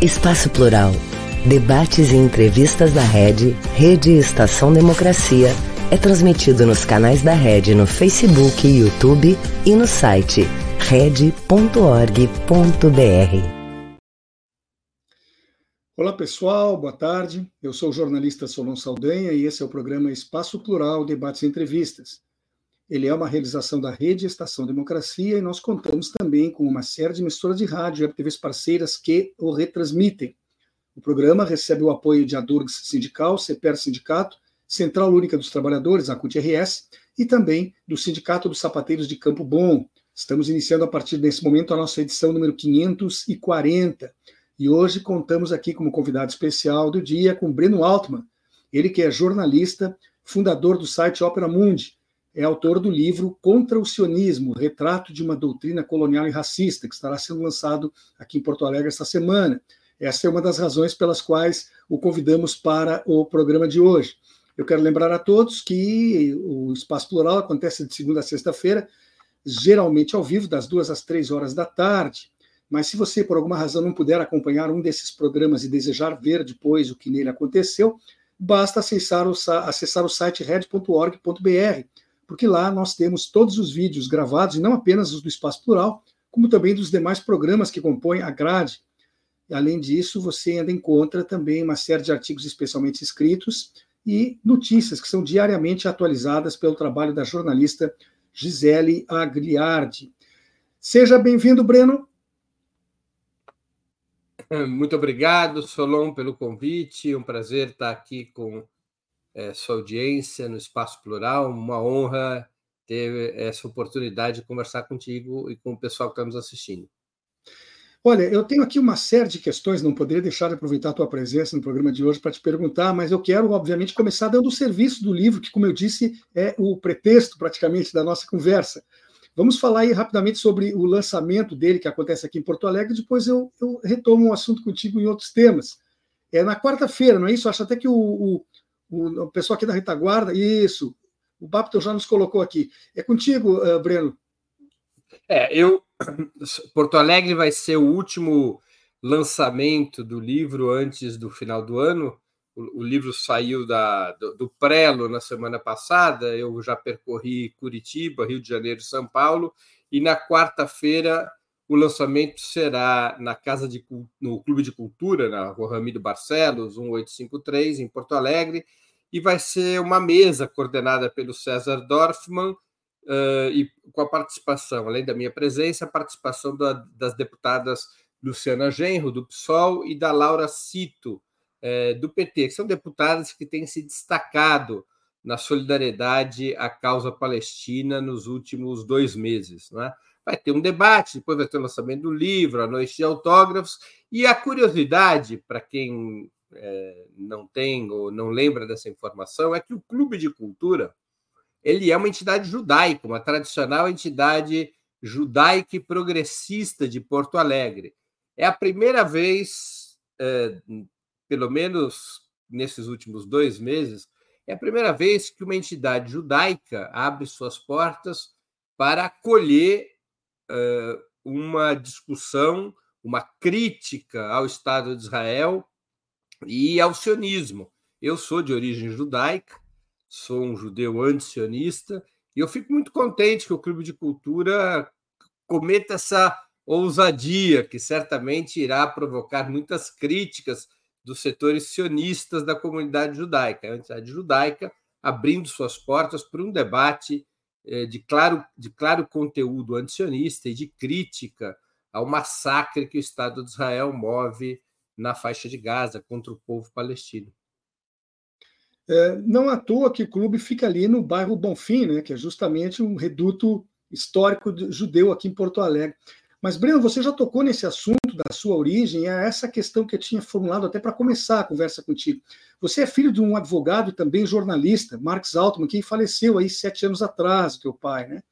Espaço Plural. Debates e entrevistas da Rede, Rede Estação Democracia, é transmitido nos canais da Rede no Facebook, YouTube e no site rede.org.br. Olá pessoal, boa tarde. Eu sou o jornalista Solon Saldanha e esse é o programa Espaço Plural Debates e Entrevistas. Ele é uma realização da Rede Estação Democracia e nós contamos também com uma série de emissoras de rádio e TVs parceiras que o retransmitem. O programa recebe o apoio de Adurgs Sindical, CEPER Sindicato, Central Única dos Trabalhadores, a CUT-RS, e também do Sindicato dos Sapateiros de Campo Bom. Estamos iniciando a partir desse momento a nossa edição número 540. E hoje contamos aqui como convidado especial do dia com Breno Altman, ele que é jornalista, fundador do site Opera Mundi, é autor do livro Contra o Sionismo, Retrato de uma Doutrina Colonial e Racista, que estará sendo lançado aqui em Porto Alegre esta semana. Essa é uma das razões pelas quais o convidamos para o programa de hoje. Eu quero lembrar a todos que o Espaço Plural acontece de segunda a sexta-feira, geralmente ao vivo, das duas às três horas da tarde. Mas se você, por alguma razão, não puder acompanhar um desses programas e desejar ver depois o que nele aconteceu, basta acessar o, acessar o site red.org.br porque lá nós temos todos os vídeos gravados, e não apenas os do Espaço Plural, como também dos demais programas que compõem a grade. Além disso, você ainda encontra também uma série de artigos especialmente escritos e notícias que são diariamente atualizadas pelo trabalho da jornalista Gisele Agliardi. Seja bem-vindo, Breno. Muito obrigado, Solon, pelo convite. Um prazer estar aqui com é, sua audiência no Espaço Plural. Uma honra ter essa oportunidade de conversar contigo e com o pessoal que está nos assistindo. Olha, eu tenho aqui uma série de questões, não poderia deixar de aproveitar a tua presença no programa de hoje para te perguntar, mas eu quero, obviamente, começar dando o serviço do livro, que, como eu disse, é o pretexto praticamente da nossa conversa. Vamos falar aí rapidamente sobre o lançamento dele, que acontece aqui em Porto Alegre, depois eu, eu retomo o assunto contigo em outros temas. É na quarta-feira, não é isso? Acho até que o, o, o, pessoal aqui da retaguarda, isso, o Bapto já nos colocou aqui. É contigo, uh, Breno. É, eu. Porto Alegre vai ser o último lançamento do livro antes do final do ano. O, o livro saiu da, do, do Prelo na semana passada. Eu já percorri Curitiba, Rio de Janeiro e São Paulo. E na quarta-feira o lançamento será na Casa de no Clube de Cultura, na Rua Ramiro Barcelos, 1853, em Porto Alegre, e vai ser uma mesa coordenada pelo César Dorfman uh, e com a participação, além da minha presença, a participação da, das deputadas Luciana Genro, do PSOL, e da Laura Cito, do PT, que são deputadas que têm se destacado na solidariedade à causa palestina nos últimos dois meses. Não é? Vai ter um debate, depois vai ter o lançamento do livro, a noite de autógrafos, e a curiosidade, para quem é, não tem ou não lembra dessa informação, é que o Clube de Cultura ele é uma entidade judaica, uma tradicional entidade judaica e progressista de Porto Alegre. É a primeira vez, é, pelo menos nesses últimos dois meses, é a primeira vez que uma entidade judaica abre suas portas para acolher uma discussão, uma crítica ao Estado de Israel e ao sionismo. Eu sou de origem judaica, sou um judeu anti-sionista, e eu fico muito contente que o Clube de Cultura cometa essa ousadia, que certamente irá provocar muitas críticas dos setores sionistas da comunidade judaica, a entidade judaica abrindo suas portas para um debate de claro, de claro conteúdo antisionista e de crítica ao massacre que o Estado de Israel move na faixa de Gaza contra o povo palestino. É, não à toa que o clube fica ali no bairro Bonfim, né, que é justamente um reduto histórico judeu aqui em Porto Alegre. Mas, Breno, você já tocou nesse assunto da sua origem, é essa questão que eu tinha formulado até para começar a conversa contigo. Você é filho de um advogado e também jornalista, Marx Altman, que faleceu aí sete anos atrás, teu pai, né?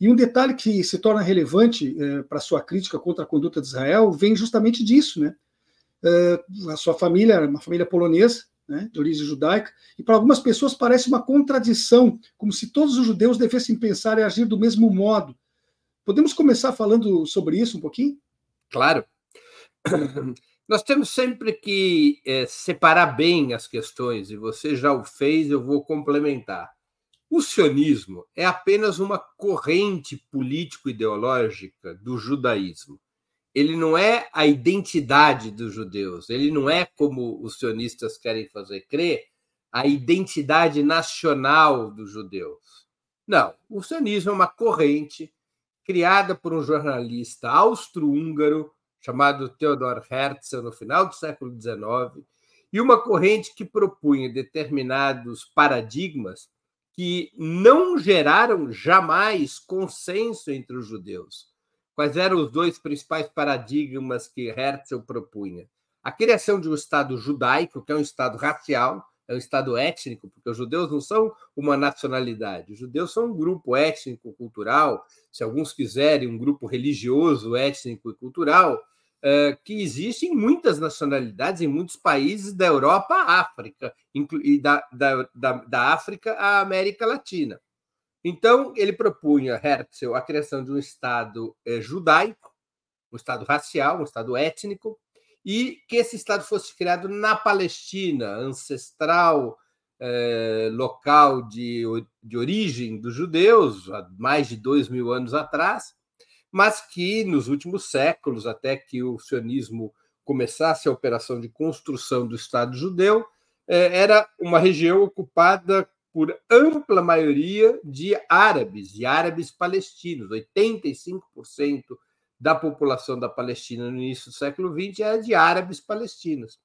E um detalhe que se torna relevante é, para sua crítica contra a conduta de Israel vem justamente disso, né? É, a sua família era uma família polonesa, né, de origem judaica, e para algumas pessoas parece uma contradição, como se todos os judeus devessem pensar e agir do mesmo modo. Podemos começar falando sobre isso um pouquinho? Claro. Nós temos sempre que é, separar bem as questões, e você já o fez, eu vou complementar. O sionismo é apenas uma corrente político-ideológica do judaísmo. Ele não é a identidade dos judeus, ele não é, como os sionistas querem fazer crer, a identidade nacional dos judeus. Não, o sionismo é uma corrente criada por um jornalista austro-húngaro chamado Theodor Herzl no final do século XIX, e uma corrente que propunha determinados paradigmas que não geraram jamais consenso entre os judeus. Quais eram os dois principais paradigmas que Herzl propunha? A criação de um Estado judaico, que é um Estado racial, é um Estado étnico, porque os judeus não são uma nacionalidade, os judeus são um grupo étnico-cultural, se alguns quiserem, um grupo religioso, étnico e cultural, eh, que existe em muitas nacionalidades, em muitos países da Europa à África, e da, da, da, da África à América Latina. Então, ele propunha, Herzl, a criação de um Estado eh, judaico, um Estado racial, um Estado étnico, e que esse Estado fosse criado na Palestina, ancestral, eh, local de, de origem dos judeus, há mais de dois mil anos atrás, mas que nos últimos séculos, até que o sionismo começasse a operação de construção do Estado judeu, eh, era uma região ocupada por ampla maioria de árabes, e árabes palestinos, 85% da população da Palestina no início do século XX era de árabes palestinos.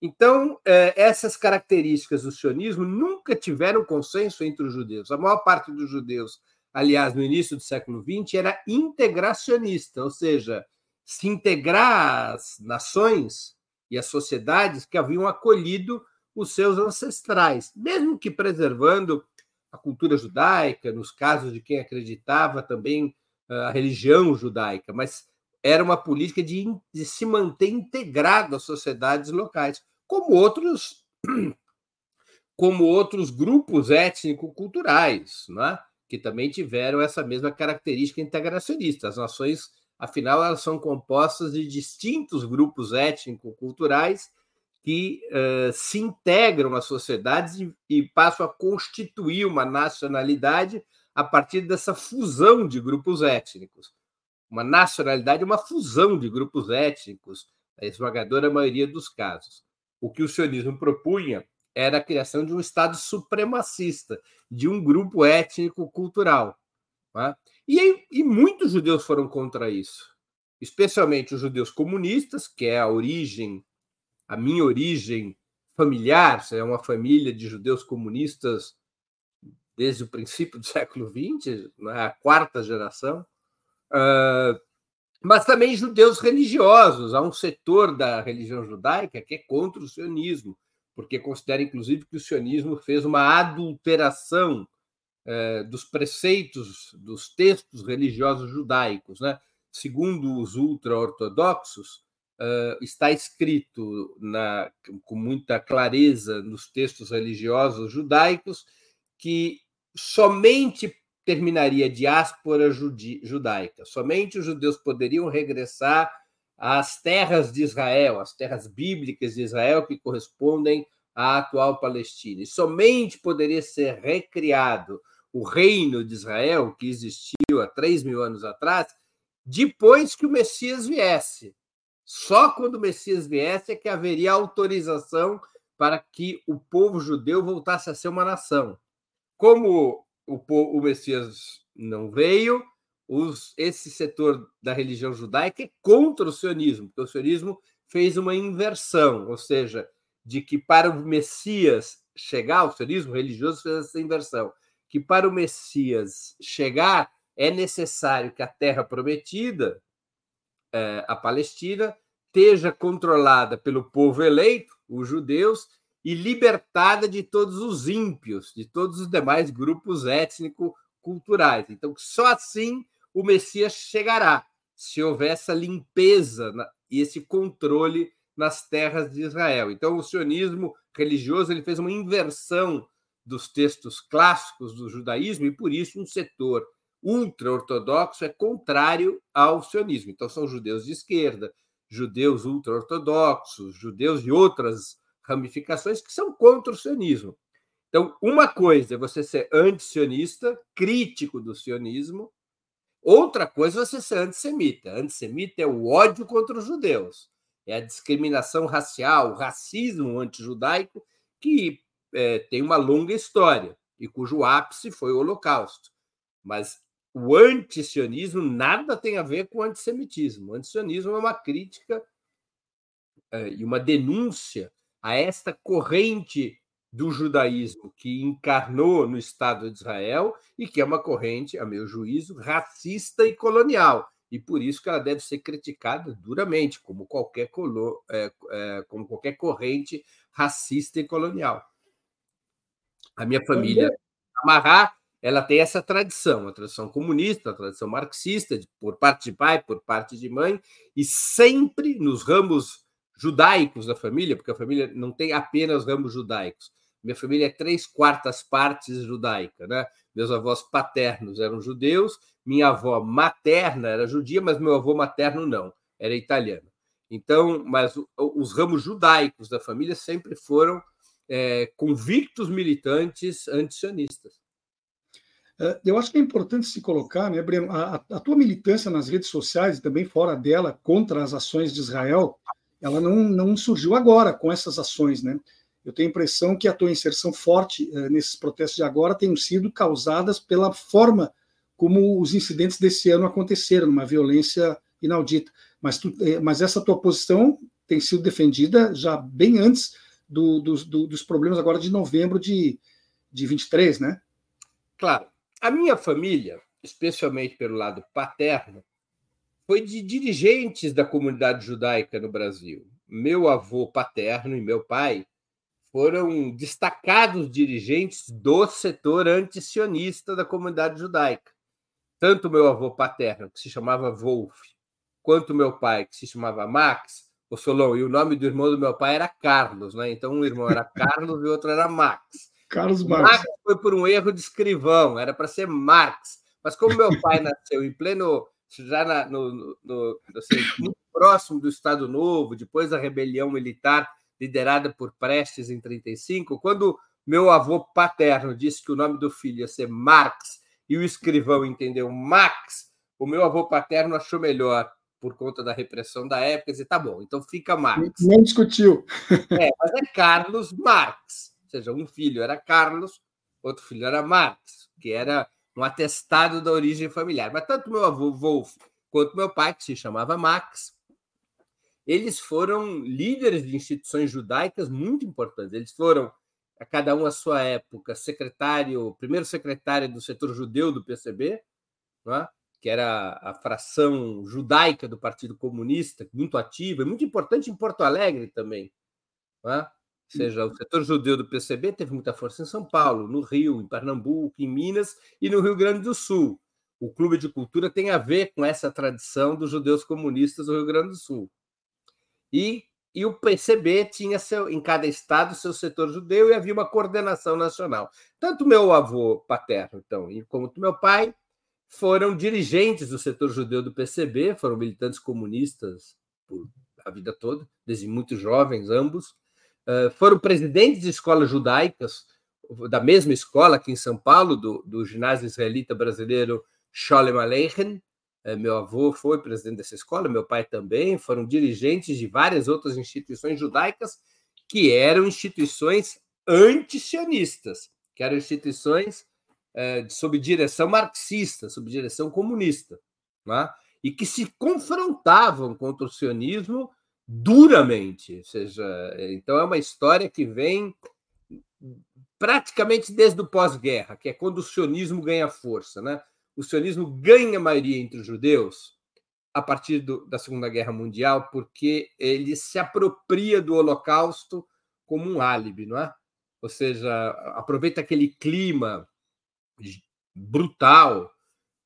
Então, é, essas características do sionismo nunca tiveram consenso entre os judeus. A maior parte dos judeus, aliás, no início do século XX, era integracionista, ou seja, se integrar às nações e às sociedades que haviam acolhido os seus ancestrais, mesmo que preservando a cultura judaica, nos casos de quem acreditava também a religião judaica, mas era uma política de, de se manter integrado às sociedades locais, como outros como outros grupos étnico-culturais, é? que também tiveram essa mesma característica integracionista. As nações, afinal, elas são compostas de distintos grupos étnico-culturais que uh, se integram nas sociedades e, e passam a constituir uma nacionalidade a partir dessa fusão de grupos étnicos. Uma nacionalidade é uma fusão de grupos étnicos, a esmagadora maioria dos casos. O que o sionismo propunha era a criação de um Estado supremacista, de um grupo étnico-cultural. É? E, e muitos judeus foram contra isso, especialmente os judeus comunistas, que é a origem, a minha origem familiar, é uma família de judeus comunistas desde o princípio do século XX, né, a quarta geração, uh, mas também judeus religiosos. Há um setor da religião judaica que é contra o sionismo, porque considera, inclusive, que o sionismo fez uma adulteração uh, dos preceitos dos textos religiosos judaicos. Né? Segundo os ultra-ortodoxos, uh, está escrito na, com muita clareza nos textos religiosos judaicos que somente terminaria diáspora judaica, somente os judeus poderiam regressar às terras de Israel, às terras bíblicas de Israel que correspondem à atual Palestina. E somente poderia ser recriado o reino de Israel, que existiu há três mil anos atrás, depois que o Messias viesse. Só quando o Messias viesse é que haveria autorização para que o povo judeu voltasse a ser uma nação. Como o, o Messias não veio, os, esse setor da religião judaica é contra o sionismo, porque o sionismo fez uma inversão, ou seja, de que para o Messias chegar, o sionismo religioso fez essa inversão, que para o Messias chegar é necessário que a terra prometida, é, a Palestina, esteja controlada pelo povo eleito, os judeus, e libertada de todos os ímpios, de todos os demais grupos étnico-culturais. Então, só assim o Messias chegará, se houver essa limpeza e esse controle nas terras de Israel. Então, o sionismo religioso ele fez uma inversão dos textos clássicos do judaísmo e, por isso, um setor ultra-ortodoxo é contrário ao sionismo. Então, são judeus de esquerda, judeus ultra-ortodoxos, judeus de outras ramificações que são contra o sionismo. Então, uma coisa é você ser antisionista, crítico do sionismo, outra coisa é você ser antissemita. Antissemita é o ódio contra os judeus, é a discriminação racial, o racismo antijudaico, que é, tem uma longa história e cujo ápice foi o Holocausto. Mas o antisionismo nada tem a ver com o antissemitismo. O antisionismo é uma crítica é, e uma denúncia a esta corrente do judaísmo que encarnou no Estado de Israel e que é uma corrente, a meu juízo, racista e colonial. E por isso que ela deve ser criticada duramente, como qualquer, colo, é, é, como qualquer corrente racista e colonial. A minha família, Amarrar, ela tem essa tradição, a tradição comunista, a tradição marxista, por parte de pai, por parte de mãe, e sempre nos ramos judaicos da família, porque a família não tem apenas ramos judaicos. Minha família é três quartas partes judaica, né? Meus avós paternos eram judeus, minha avó materna era judia, mas meu avô materno não, era italiano. Então, mas os ramos judaicos da família sempre foram é, convictos militantes antisionistas. É, eu acho que é importante se colocar, né, Breno, a, a, tua militância nas redes sociais e também fora dela contra as ações de Israel, ela não, não surgiu agora com essas ações, né? Eu tenho a impressão que a tua inserção forte eh, nesses protestos de agora tem sido causadas pela forma como os incidentes desse ano aconteceram, uma violência inaudita. Mas, tu, eh, mas essa tua posição tem sido defendida já bem antes do, do, do, dos problemas agora de novembro de, de 23, né? Claro. A minha família, especialmente pelo lado paterno, foi de dirigentes da comunidade judaica no Brasil. Meu avô paterno e meu pai foram destacados dirigentes do setor antisionista da comunidade judaica. Tanto meu avô paterno, que se chamava Wolf, quanto meu pai, que se chamava Max, o Solon, e o nome do irmão do meu pai era Carlos, né? Então um irmão era Carlos e o outro era Max. Carlos Marx. Max foi por um erro de escrivão, era para ser Marx. Mas como meu pai nasceu em pleno já na, no, no, assim, muito próximo do Estado Novo, depois da rebelião militar liderada por Prestes em 35, quando meu avô paterno disse que o nome do filho ia ser Marx e o escrivão entendeu Max, o meu avô paterno achou melhor por conta da repressão da época, dizer, tá bom, então fica Marx. Nem discutiu. É, mas é Carlos Marx. Ou seja, um filho era Carlos, outro filho era Marx, que era um atestado da origem familiar. Mas tanto meu avô Wolf quanto meu pai, que se chamava Max, eles foram líderes de instituições judaicas muito importantes. Eles foram, a cada um à sua época, secretário, primeiro secretário do setor judeu do PCB, é? que era a fração judaica do Partido Comunista, muito ativa, e muito importante em Porto Alegre também. É? Seja, o setor judeu do PCB teve muita força em São Paulo, no Rio, em Pernambuco, em Minas e no Rio Grande do Sul. O Clube de Cultura tem a ver com essa tradição dos judeus comunistas do Rio Grande do Sul. E, e o PCB tinha seu, em cada estado seu setor judeu e havia uma coordenação nacional. Tanto meu avô paterno, então, como meu pai, foram dirigentes do setor judeu do PCB, foram militantes comunistas por a vida toda, desde muito jovens, ambos foram presidentes de escolas judaicas, da mesma escola aqui em São Paulo, do, do ginásio israelita brasileiro Sholem Aleichem. Meu avô foi presidente dessa escola, meu pai também, foram dirigentes de várias outras instituições judaicas que eram instituições antisionistas, que eram instituições sob direção marxista, sob direção comunista, né? e que se confrontavam contra o sionismo duramente. Ou seja, então é uma história que vem praticamente desde o pós-guerra, que é quando o sionismo ganha força. Né? O sionismo ganha maioria entre os judeus a partir do, da Segunda Guerra Mundial, porque ele se apropria do Holocausto como um álibi, não é? Ou seja, aproveita aquele clima brutal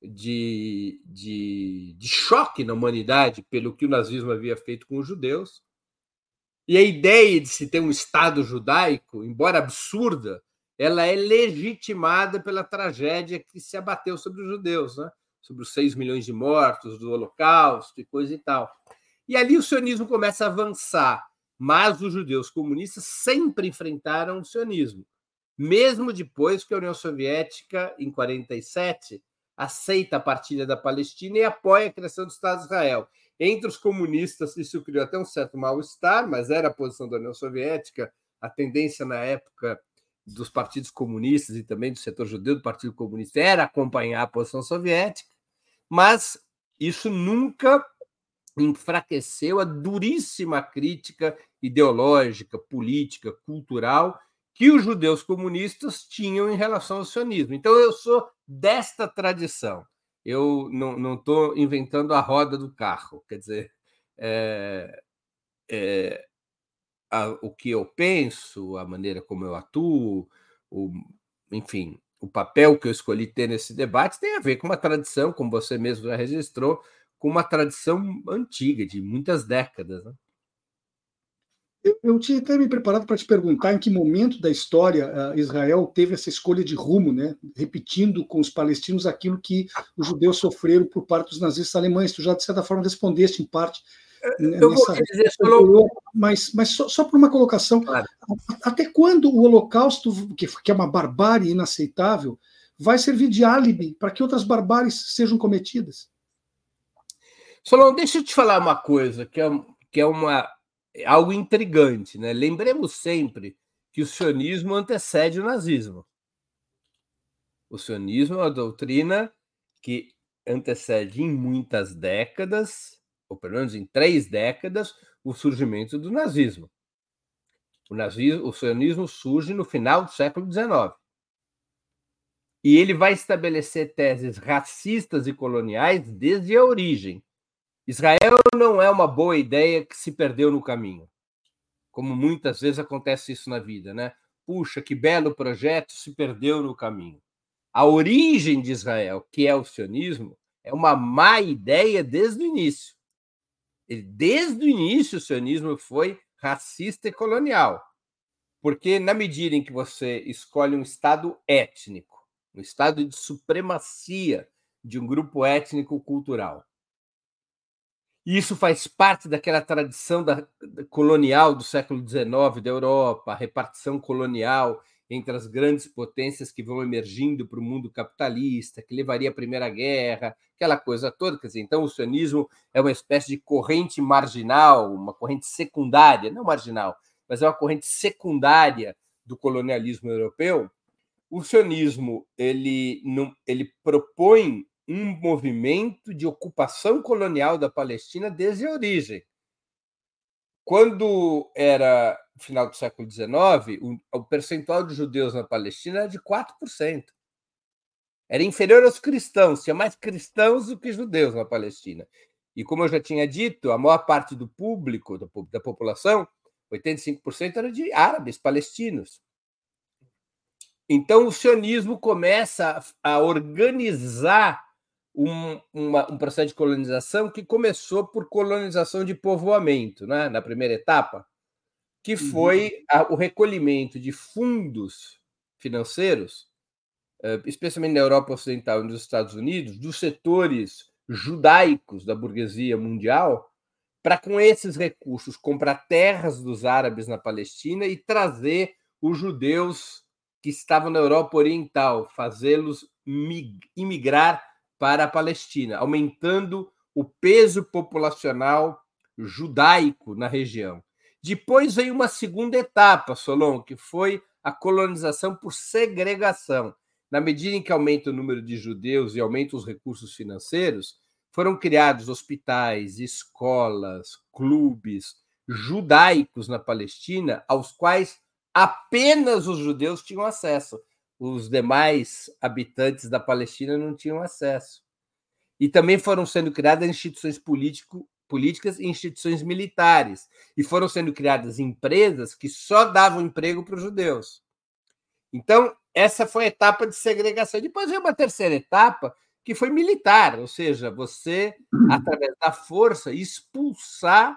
de, de, de choque na humanidade pelo que o nazismo havia feito com os judeus. E a ideia de se ter um Estado judaico, embora absurda, ela é legitimada pela tragédia que se abateu sobre os judeus, né? sobre os 6 milhões de mortos do Holocausto e coisa e tal. E ali o sionismo começa a avançar, mas os judeus comunistas sempre enfrentaram o sionismo, mesmo depois que a União Soviética, em 47, aceita a partilha da Palestina e apoia a criação do Estado de Israel. Entre os comunistas, isso criou até um certo mal-estar, mas era a posição da União Soviética, a tendência na época dos partidos comunistas e também do setor judeu do Partido Comunista era acompanhar a posição soviética, mas isso nunca enfraqueceu a duríssima crítica ideológica, política, cultural que os judeus comunistas tinham em relação ao sionismo. Então, eu sou desta tradição. Eu não estou inventando a roda do carro. Quer dizer, é, é, a, o que eu penso, a maneira como eu atuo, o, enfim, o papel que eu escolhi ter nesse debate tem a ver com uma tradição, como você mesmo já registrou, com uma tradição antiga, de muitas décadas. Né? Eu, eu tinha até me preparado para te perguntar em que momento da história uh, Israel teve essa escolha de rumo, né? repetindo com os palestinos aquilo que os judeus sofreram por parte dos nazistas alemães. Tu já, de certa forma, respondeste em parte. Eu nessa, vou dizer só... Mas, mas só, só por uma colocação: claro. até quando o Holocausto, que, que é uma barbárie inaceitável, vai servir de álibi para que outras barbáries sejam cometidas? Solon, deixa eu te falar uma coisa que é, que é uma é algo intrigante, né? Lembremos sempre que o sionismo antecede o nazismo. O sionismo é uma doutrina que antecede em muitas décadas, ou pelo menos em três décadas, o surgimento do nazismo. O, nazismo, o sionismo surge no final do século XIX. E ele vai estabelecer teses racistas e coloniais desde a origem. Israel não é uma boa ideia que se perdeu no caminho. Como muitas vezes acontece isso na vida, né? Puxa, que belo projeto se perdeu no caminho. A origem de Israel, que é o sionismo, é uma má ideia desde o início. Desde o início, o sionismo foi racista e colonial. Porque, na medida em que você escolhe um Estado étnico, um Estado de supremacia de um grupo étnico-cultural, e isso faz parte daquela tradição da, colonial do século XIX da Europa, a repartição colonial entre as grandes potências que vão emergindo para o mundo capitalista, que levaria à Primeira Guerra, aquela coisa toda. Quer dizer, então o sionismo é uma espécie de corrente marginal, uma corrente secundária, não marginal, mas é uma corrente secundária do colonialismo europeu. O sionismo ele, ele propõe um movimento de ocupação colonial da Palestina desde a origem. Quando era final do século XIX, o, percentual de judeus na Palestina era de 4%. Era inferior aos cristãos, tinha mais cristãos do que judeus na Palestina. E como eu já tinha dito, a maior parte do público, da, da população, 85% era de árabes palestinos. Então o sionismo começa a organizar um, uma, um processo de colonização que começou por colonização de povoamento, né? na primeira etapa, que uhum. foi a, o recolhimento de fundos financeiros, eh, especialmente na Europa Ocidental e nos Estados Unidos, dos setores judaicos da burguesia mundial, para com esses recursos comprar terras dos árabes na Palestina e trazer os judeus que estavam na Europa Oriental, fazê-los imigrar para a Palestina, aumentando o peso populacional judaico na região. Depois veio uma segunda etapa, Solon, que foi a colonização por segregação. Na medida em que aumenta o número de judeus e aumenta os recursos financeiros, foram criados hospitais, escolas, clubes judaicos na Palestina, aos quais apenas os judeus tinham acesso os demais habitantes da Palestina não tinham acesso. E também foram sendo criadas instituições político, políticas e instituições militares. E foram sendo criadas empresas que só davam emprego para os judeus. Então, essa foi a etapa de segregação. Depois veio uma terceira etapa, que foi militar, ou seja, você, através da força, expulsar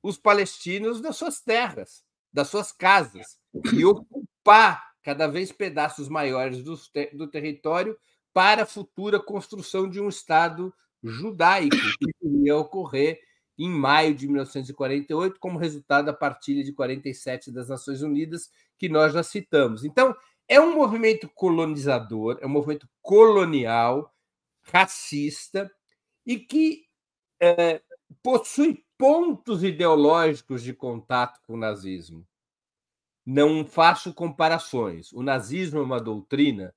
os palestinos das suas terras, das suas casas, e ocupar cada vez pedaços maiores do, do território para a futura construção de um Estado judaico que iria ocorrer em maio de 1948, como resultado da partilha de 47 das Nações Unidas, que nós já citamos. Então, é um movimento colonizador, é um movimento colonial, racista, e que é, possui pontos ideológicos de contato com o nazismo. Não faço comparações. O nazismo é uma doutrina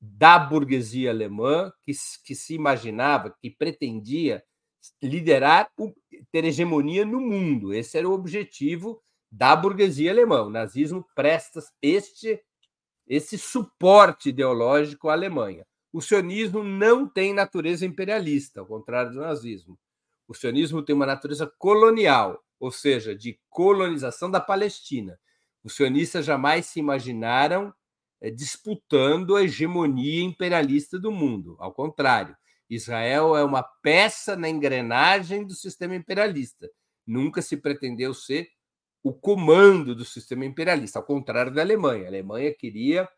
da burguesia alemã que, que se imaginava, que pretendia liderar, ter hegemonia no mundo. Esse era o objetivo da burguesia alemã. O nazismo presta este, esse suporte ideológico à Alemanha. O sionismo não tem natureza imperialista, ao contrário do nazismo. O sionismo tem uma natureza colonial, ou seja, de colonização da Palestina. Os sionistas jamais se imaginaram eh, disputando a hegemonia imperialista do mundo. Ao contrário, Israel é uma peça na engrenagem do sistema imperialista. Nunca se pretendeu ser o comando do sistema imperialista, ao contrário da Alemanha. A Alemanha queria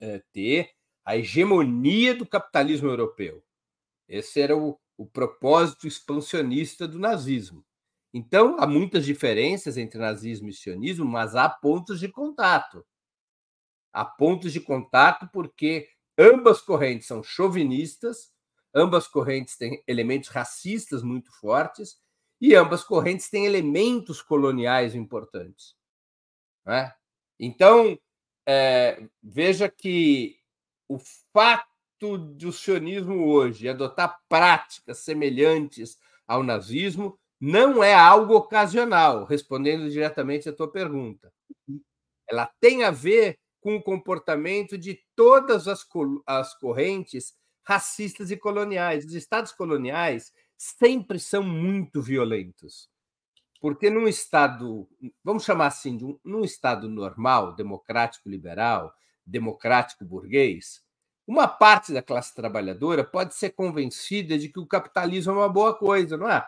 é, ter a hegemonia do capitalismo europeu. Esse era o, o propósito expansionista do nazismo. Então, há muitas diferenças entre nazismo e sionismo, mas há pontos de contato. Há pontos de contato porque ambas correntes são chauvinistas, ambas correntes têm elementos racistas muito fortes e ambas correntes têm elementos coloniais importantes. É? Então, é, veja que o fato do sionismo hoje adotar práticas semelhantes ao nazismo não é algo ocasional, respondendo diretamente à tua pergunta. Ela tem a ver com o comportamento de todas as, as correntes racistas e coloniais. Os estados coloniais sempre são muito violentos. Porque num estado, vamos chamar assim, de um, num estado normal, democrático liberal, democrático burguês, uma parte da classe trabalhadora pode ser convencida de que o capitalismo é uma boa coisa, não é?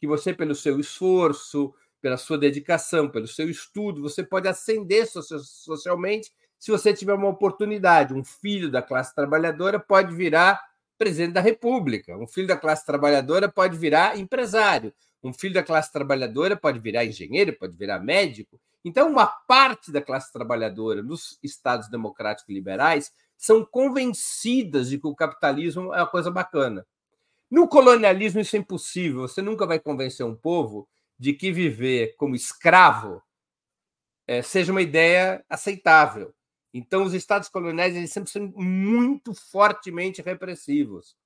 Que você, pelo seu esforço, pela sua dedicação, pelo seu estudo, você pode ascender socialmente se você tiver uma oportunidade. Um filho da classe trabalhadora pode virar presidente da República, um filho da classe trabalhadora pode virar empresário, um filho da classe trabalhadora pode virar engenheiro, pode virar médico. Então, uma parte da classe trabalhadora nos estados democráticos liberais são convencidas de que o capitalismo é uma coisa bacana. No colonialismo, isso é impossível. Você nunca vai convencer um povo de que viver como escravo é, seja uma ideia aceitável. Então, os estados coloniais eles sempre são muito fortemente repressivos,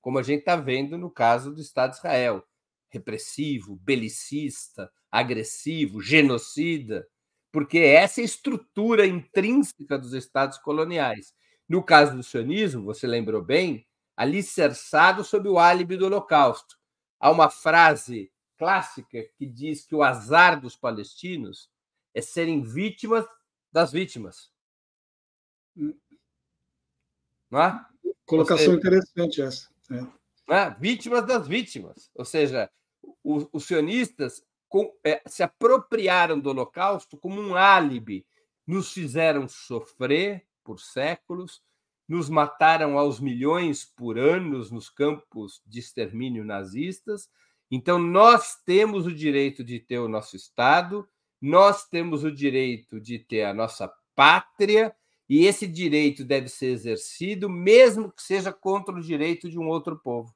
como a gente está vendo no caso do Estado de Israel repressivo, belicista, agressivo, genocida, porque essa é a estrutura intrínseca dos estados coloniais. No caso do sionismo, você lembrou bem, alicerçado sob o álibi do Holocausto. Há uma frase clássica que diz que o azar dos palestinos é serem vítimas das vítimas. Não é? Colocação seja, interessante essa. É. É? Vítimas das vítimas. Ou seja, os, os sionistas com, é, se apropriaram do Holocausto como um álibi. Nos fizeram sofrer, por séculos, nos mataram aos milhões por anos nos campos de extermínio nazistas. Então, nós temos o direito de ter o nosso Estado, nós temos o direito de ter a nossa pátria, e esse direito deve ser exercido, mesmo que seja contra o direito de um outro povo.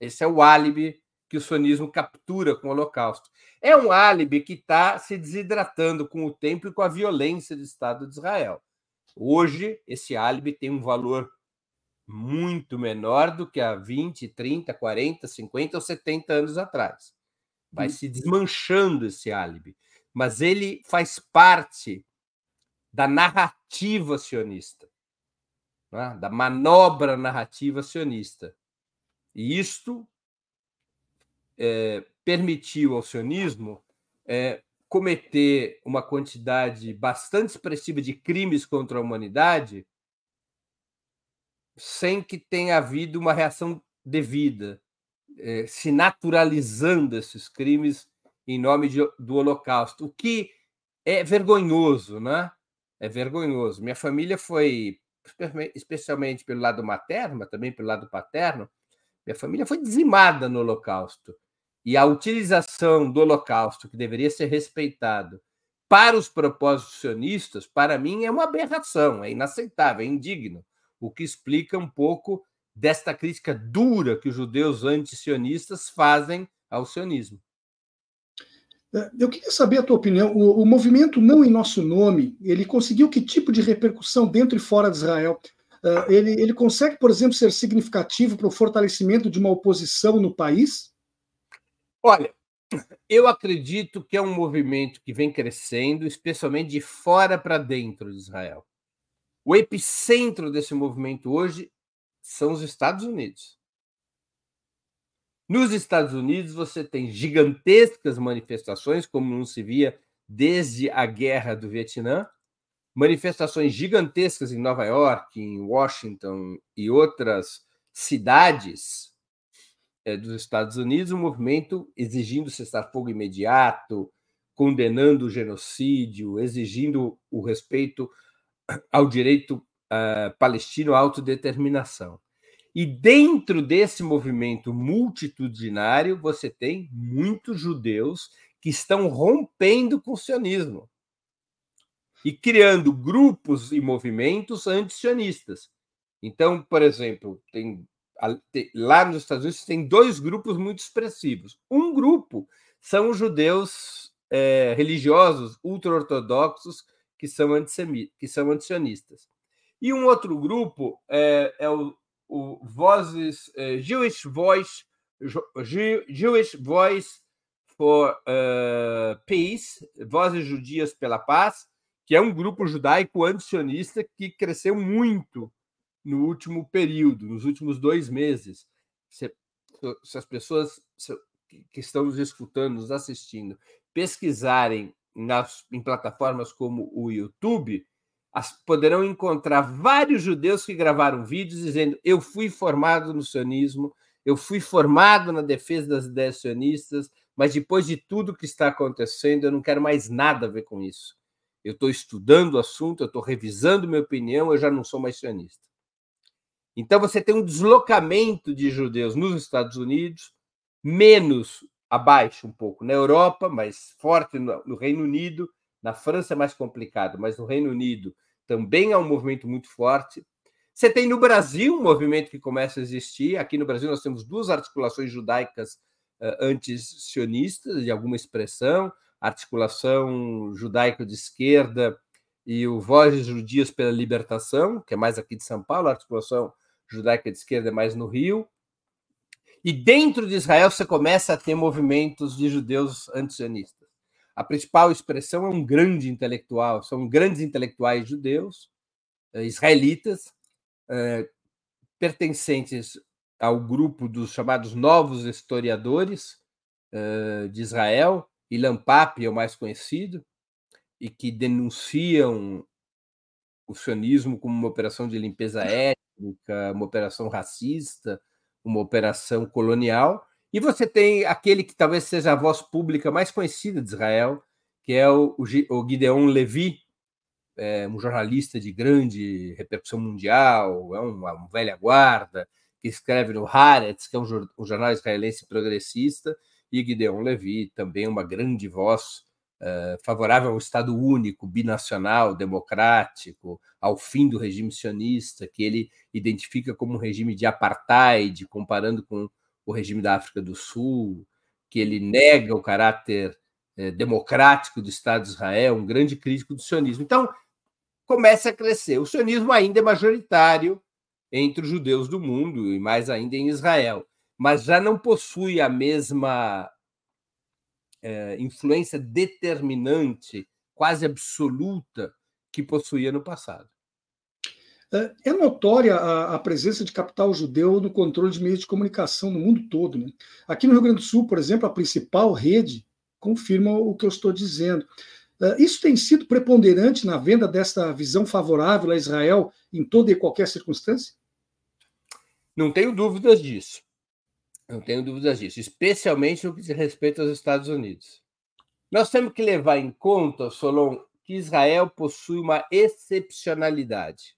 Esse é o álibi que o sonismo captura com o Holocausto. É um álibi que está se desidratando com o tempo e com a violência do Estado de Israel. Hoje, esse álibi tem um valor muito menor do que há 20, 30, 40, 50 ou 70 anos atrás. Vai hum. se desmanchando esse álibi. Mas ele faz parte da narrativa sionista, né? da manobra narrativa sionista. E isto é, permitiu ao sionismo é, cometer uma quantidade bastante expressiva de crimes contra a humanidade sem que tenha havido uma reação devida, eh, se naturalizando esses crimes em nome de, do Holocausto, o que é vergonhoso, né? É vergonhoso. Minha família foi, especialmente pelo lado materno, mas também pelo lado paterno, minha família foi dizimada no Holocausto. E a utilização do Holocausto, que deveria ser respeitado, para os propósitos sionistas, para mim é uma aberração, é inaceitável, é indigno, o que explica um pouco desta crítica dura que os judeus anti-sionistas fazem ao sionismo. É, eu queria saber a tua opinião. O, o, movimento Não em Nosso Nome, ele conseguiu que tipo de repercussão dentro e fora de Israel? Uh, ele, ele consegue, por exemplo, ser significativo para o fortalecimento de uma oposição no país? Olha, eu acredito que é um movimento que vem crescendo, especialmente de fora para dentro de Israel. O epicentro desse movimento hoje são os Estados Unidos. Nos Estados Unidos, você tem gigantescas manifestações, como não se via desde a guerra do Vietnã, manifestações gigantescas em Nova York, em Washington e outras cidades é, dos Estados Unidos, um movimento exigindo cessar-fogo imediato, condenando o genocídio, exigindo o respeito ao direito uh, palestino à autodeterminação. E dentro desse movimento multitudinário, você tem muitos judeus que estão rompendo com o sionismo e criando grupos e movimentos antisionistas. Então, por exemplo, tem, lá nos Estados Unidos tem dois grupos muito expressivos. Um grupo são os judeus é, religiosos ultra-ortodoxos que são, que são antisionistas. E um outro grupo é, é o o uh, Jewish Voice, Jewish Voice for uh, Peace, Vozes Judias pela Paz, que é um grupo judaico antisionista que cresceu muito no último período, nos últimos dois meses. Se, se as pessoas que estão nos escutando, nos assistindo, pesquisarem nas, em plataformas como o YouTube, as, poderão encontrar vários judeus que gravaram vídeos dizendo: Eu fui formado no sionismo, eu fui formado na defesa das ideias sionistas, mas depois de tudo que está acontecendo, eu não quero mais nada a ver com isso. Eu estou estudando o assunto, eu estou revisando minha opinião, eu já não sou mais sionista. Então você tem um deslocamento de judeus nos Estados Unidos, menos abaixo um pouco na Europa, mas forte no Reino Unido, na França é mais complicado, mas no Reino Unido também há um movimento muito forte. Você tem no Brasil um movimento que começa a existir. Aqui no Brasil nós temos duas articulações judaicas uh, anti-sionistas, de alguma expressão, a articulação judaica de esquerda e o Vozes Judias pela Libertação, que é mais aqui de São Paulo, a articulação judaica de esquerda é mais no Rio. E dentro de Israel você começa a ter movimentos de judeus antisionistas. A principal expressão é um grande intelectual, são grandes intelectuais judeus, eh, israelitas, eh, pertencentes ao grupo dos chamados novos historiadores eh, de Israel, Ilan Pape é o mais conhecido, e que denunciam o sionismo como uma operação de limpeza étnica, uma operação racista, uma operação colonial, e você tem aquele que talvez seja a voz pública mais conhecida de Israel, que é o, Gideon Levi, é um jornalista de grande repercussão mundial, é uma, uma velha guarda, que escreve no Haaretz, que é um, um, jornal israelense progressista, e Gideon Levi, também uma grande voz favorável ao Estado único, binacional, democrático, ao fim do regime sionista, que ele identifica como um regime de apartheid, comparando com o regime da África do Sul, que ele nega o caráter é, democrático do Estado de Israel, um grande crítico do sionismo. Então, começa a crescer. O sionismo ainda é majoritário entre os judeus do mundo, e mais ainda em Israel, mas já não possui a mesma é, influência determinante, quase absoluta, que possuía no passado. É, é notória a, a, presença de capital judeu no controle de meios de comunicação no mundo todo. Né? Aqui no Rio Grande do Sul, por exemplo, a principal rede confirma o que eu estou dizendo. É, isso tem sido preponderante na venda desta visão favorável a Israel em toda e qualquer circunstância? Não tenho dúvidas disso. Não tenho dúvidas disso, especialmente no que diz respeito aos Estados Unidos. Nós temos que levar em conta, Solon, que Israel possui uma excepcionalidade.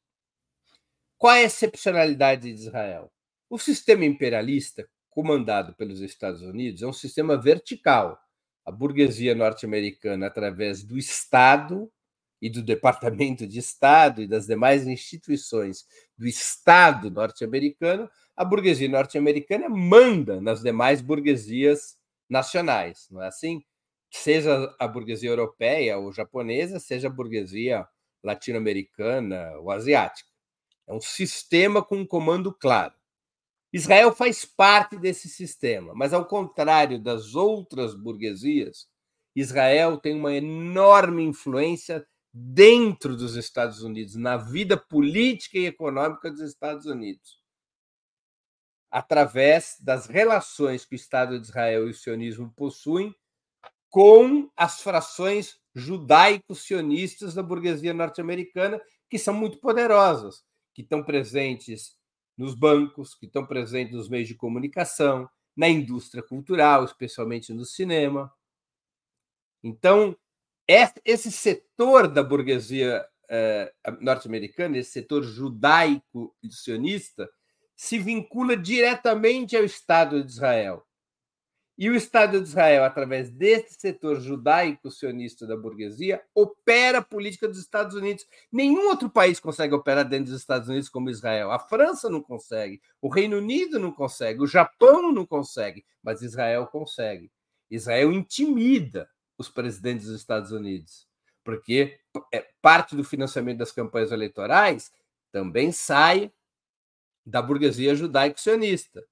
Qual é a excepcionalidade de Israel? O sistema imperialista, comandado pelos Estados Unidos é um sistema vertical. A burguesia norte-americana, através do Estado e do Departamento de Estado e das demais instituições do Estado norte-americano, a burguesia norte-americana manda nas demais burguesias nacionais, não é assim? Seja a burguesia europeia ou japonesa, seja a burguesia latino-americana ou asiática. É um sistema com um comando claro. Israel faz parte desse sistema, mas ao contrário das outras burguesias, Israel tem uma enorme influência dentro dos Estados Unidos, na vida política e econômica dos Estados Unidos, através das relações que o Estado de Israel e o sionismo possuem com as frações judaico-sionistas da burguesia norte-americana, que são muito poderosas, que estão presentes nos bancos, que estão presentes nos meios de comunicação, na indústria cultural, especialmente no cinema. Então, esse setor da burguesia eh, norte-americana, esse setor judaico e sionista, se vincula diretamente ao Estado de Israel. E o Estado de Israel, através desse setor judaico-sionista da burguesia, opera a política dos Estados Unidos. Nenhum outro país consegue operar dentro dos Estados Unidos como Israel. A França não consegue, o Reino Unido não consegue, o Japão não consegue, mas Israel consegue. Israel intimida os presidentes dos Estados Unidos, porque é, parte do financiamento das campanhas eleitorais também sai da burguesia judaico-sionista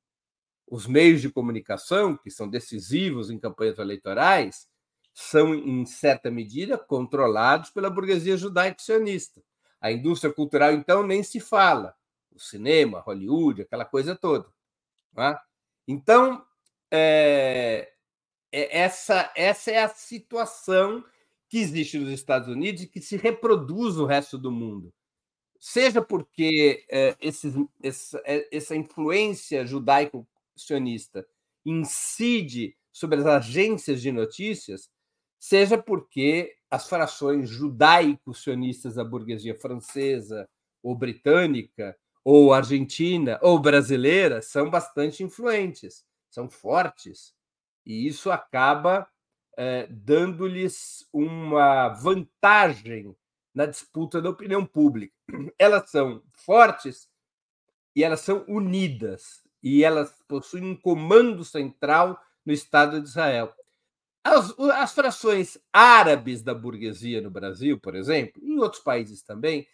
os meios de comunicação, que são decisivos em campanhas eleitorais, são, em certa medida, controlados pela burguesia judaico-sionista. A indústria cultural, então, nem se fala. O cinema, Hollywood, aquela coisa toda. É? Então, é, é, essa, essa é a situação que existe nos Estados Unidos e que se reproduz no resto do mundo. Seja porque esses, essa, é, essa influência judaico sionista incide sobre as agências de notícias, seja porque as frações judaico-sionistas da burguesia francesa ou britânica, ou argentina, ou brasileira, são bastante influentes, são fortes, e isso acaba eh, dando-lhes uma vantagem na disputa da opinião pública. Elas são fortes e elas são unidas e elas possuem um comando central no Estado de Israel. As, as, frações árabes da burguesia no Brasil, por exemplo, e em outros países também,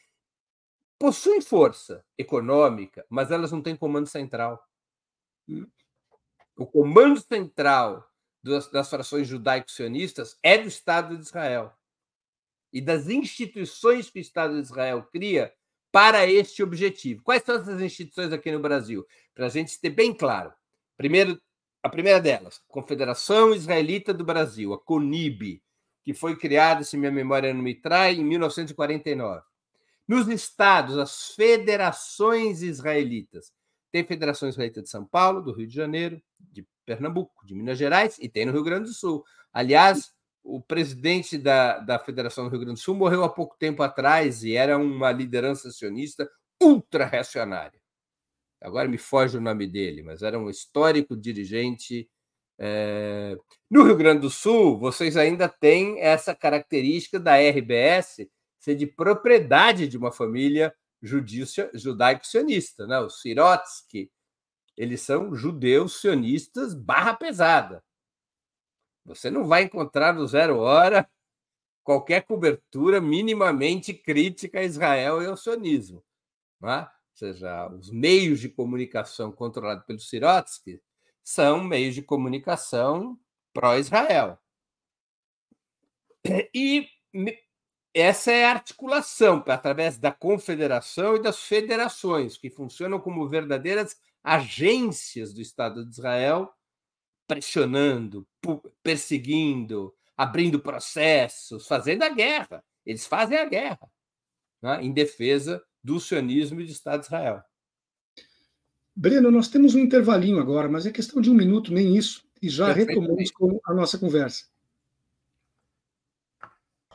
possuem força econômica, mas elas não têm comando central. O comando central das, das frações judaico-sionistas é do Estado de Israel e das instituições que o Estado de Israel cria para este objetivo. Quais são essas instituições aqui no Brasil? Para a gente ter bem claro. Primeiro, a primeira delas, Confederação Israelita do Brasil, a CONIB, que foi criada, se minha memória não me trai, em 1949. Nos estados, as federações israelitas. Tem Federação Israelita de São Paulo, do Rio de Janeiro, de Pernambuco, de Minas Gerais e tem no Rio Grande do Sul. Aliás, o presidente da, da Federação do Rio Grande do Sul morreu há pouco tempo atrás e era uma liderança sionista ultra-reacionária. Agora me foge o nome dele, mas era um histórico dirigente. É... No Rio Grande do Sul, vocês ainda têm essa característica da RBS ser de propriedade de uma família judaico-sionista, né? Os Sirotsky, eles são judeus sionistas barra pesada. Você não vai encontrar no Zero Hora qualquer cobertura minimamente crítica a Israel e ao sionismo. É? Ou seja, os meios de comunicação controlados pelo Sirotsky são meios de comunicação pró-Israel. E essa é a articulação através da confederação e das federações, que funcionam como verdadeiras agências do Estado de Israel pressionando, perseguindo, abrindo processos, fazendo a guerra. Eles fazem a guerra né, em defesa do sionismo e do Estado de Israel. Breno, nós temos um intervalinho agora, mas é questão de um minuto, nem isso, e já retomamos a nossa conversa.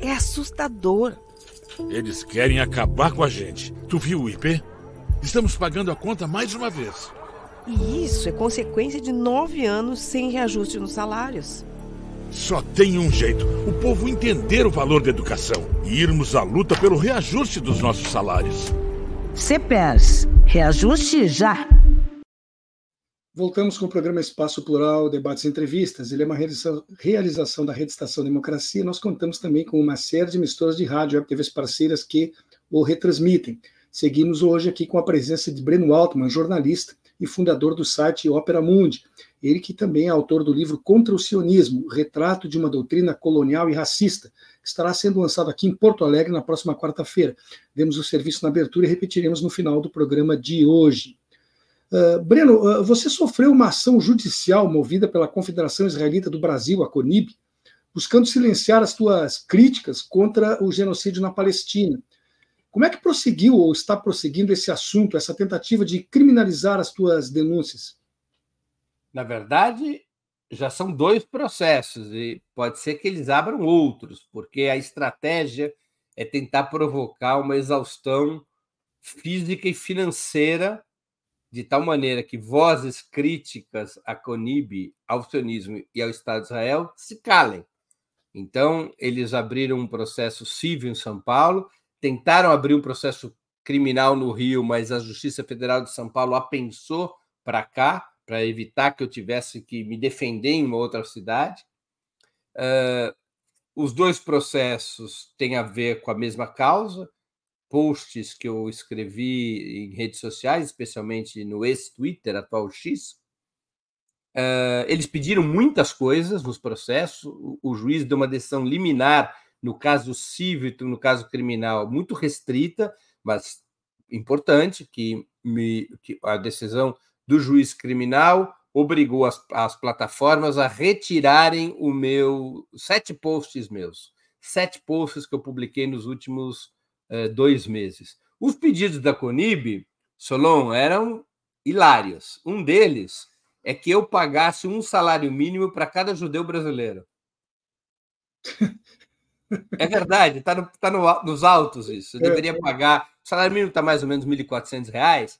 É assustador. Eles querem acabar com a gente. Tu viu o IP? Estamos pagando a conta mais uma vez. E isso é consequência de nove anos sem reajuste nos salários. Só tem um jeito: o povo entender o valor da educação e irmos à luta pelo reajuste dos nossos salários. CPERS, reajuste já. Voltamos com o programa Espaço Plural, debates e entrevistas. Ele é uma realização da Rede Estação Democracia. Nós contamos também com uma série de emissoras de rádio e TVs parceiras que o retransmitem. Seguimos hoje aqui com a presença de Breno Altman, jornalista e fundador do site Opera Mundi. Ele que também é autor do livro Contra o Sionismo, Retrato de uma Doutrina Colonial e Racista, que estará sendo lançado aqui em Porto Alegre na próxima quarta-feira. Demos o serviço na abertura e repetiremos no final do programa de hoje. Uh, Breno, uh, você sofreu uma ação judicial movida pela Confederação Israelita do Brasil, a CONIB, buscando silenciar as suas críticas contra o genocídio na Palestina. Como é que prosseguiu ou está prosseguindo esse assunto, essa tentativa de criminalizar as tuas denúncias? Na verdade, já são dois processos e pode ser que eles abram outros, porque a estratégia é tentar provocar uma exaustão física e financeira de tal maneira que vozes críticas à CONIB, ao sionismo e ao Estado de Israel se calem. Então, eles abriram um processo civil em São Paulo, tentaram abrir um processo criminal no Rio, mas a Justiça Federal de São Paulo apensou para cá, para evitar que eu tivesse que me defender em uma outra cidade. Uh, os dois processos têm a ver com a mesma causa, posts que eu escrevi em redes sociais, especialmente no ex-Twitter, atual X, uh, eles pediram muitas coisas nos processos. O, juiz deu uma decisão liminar no caso civil no caso criminal muito restrita, mas importante, que, me, que a decisão do juiz criminal obrigou as, as plataformas a retirarem o meu sete posts meus, sete posts que eu publiquei nos últimos eh, dois meses. Os pedidos da Conib, Solon, eram hilários. Um deles é que eu pagasse um salário mínimo para cada judeu brasileiro. É verdade, está no, tá no, nos altos isso. Eu deveria é. pagar. O salário mínimo está mais ou menos R$ 1.400,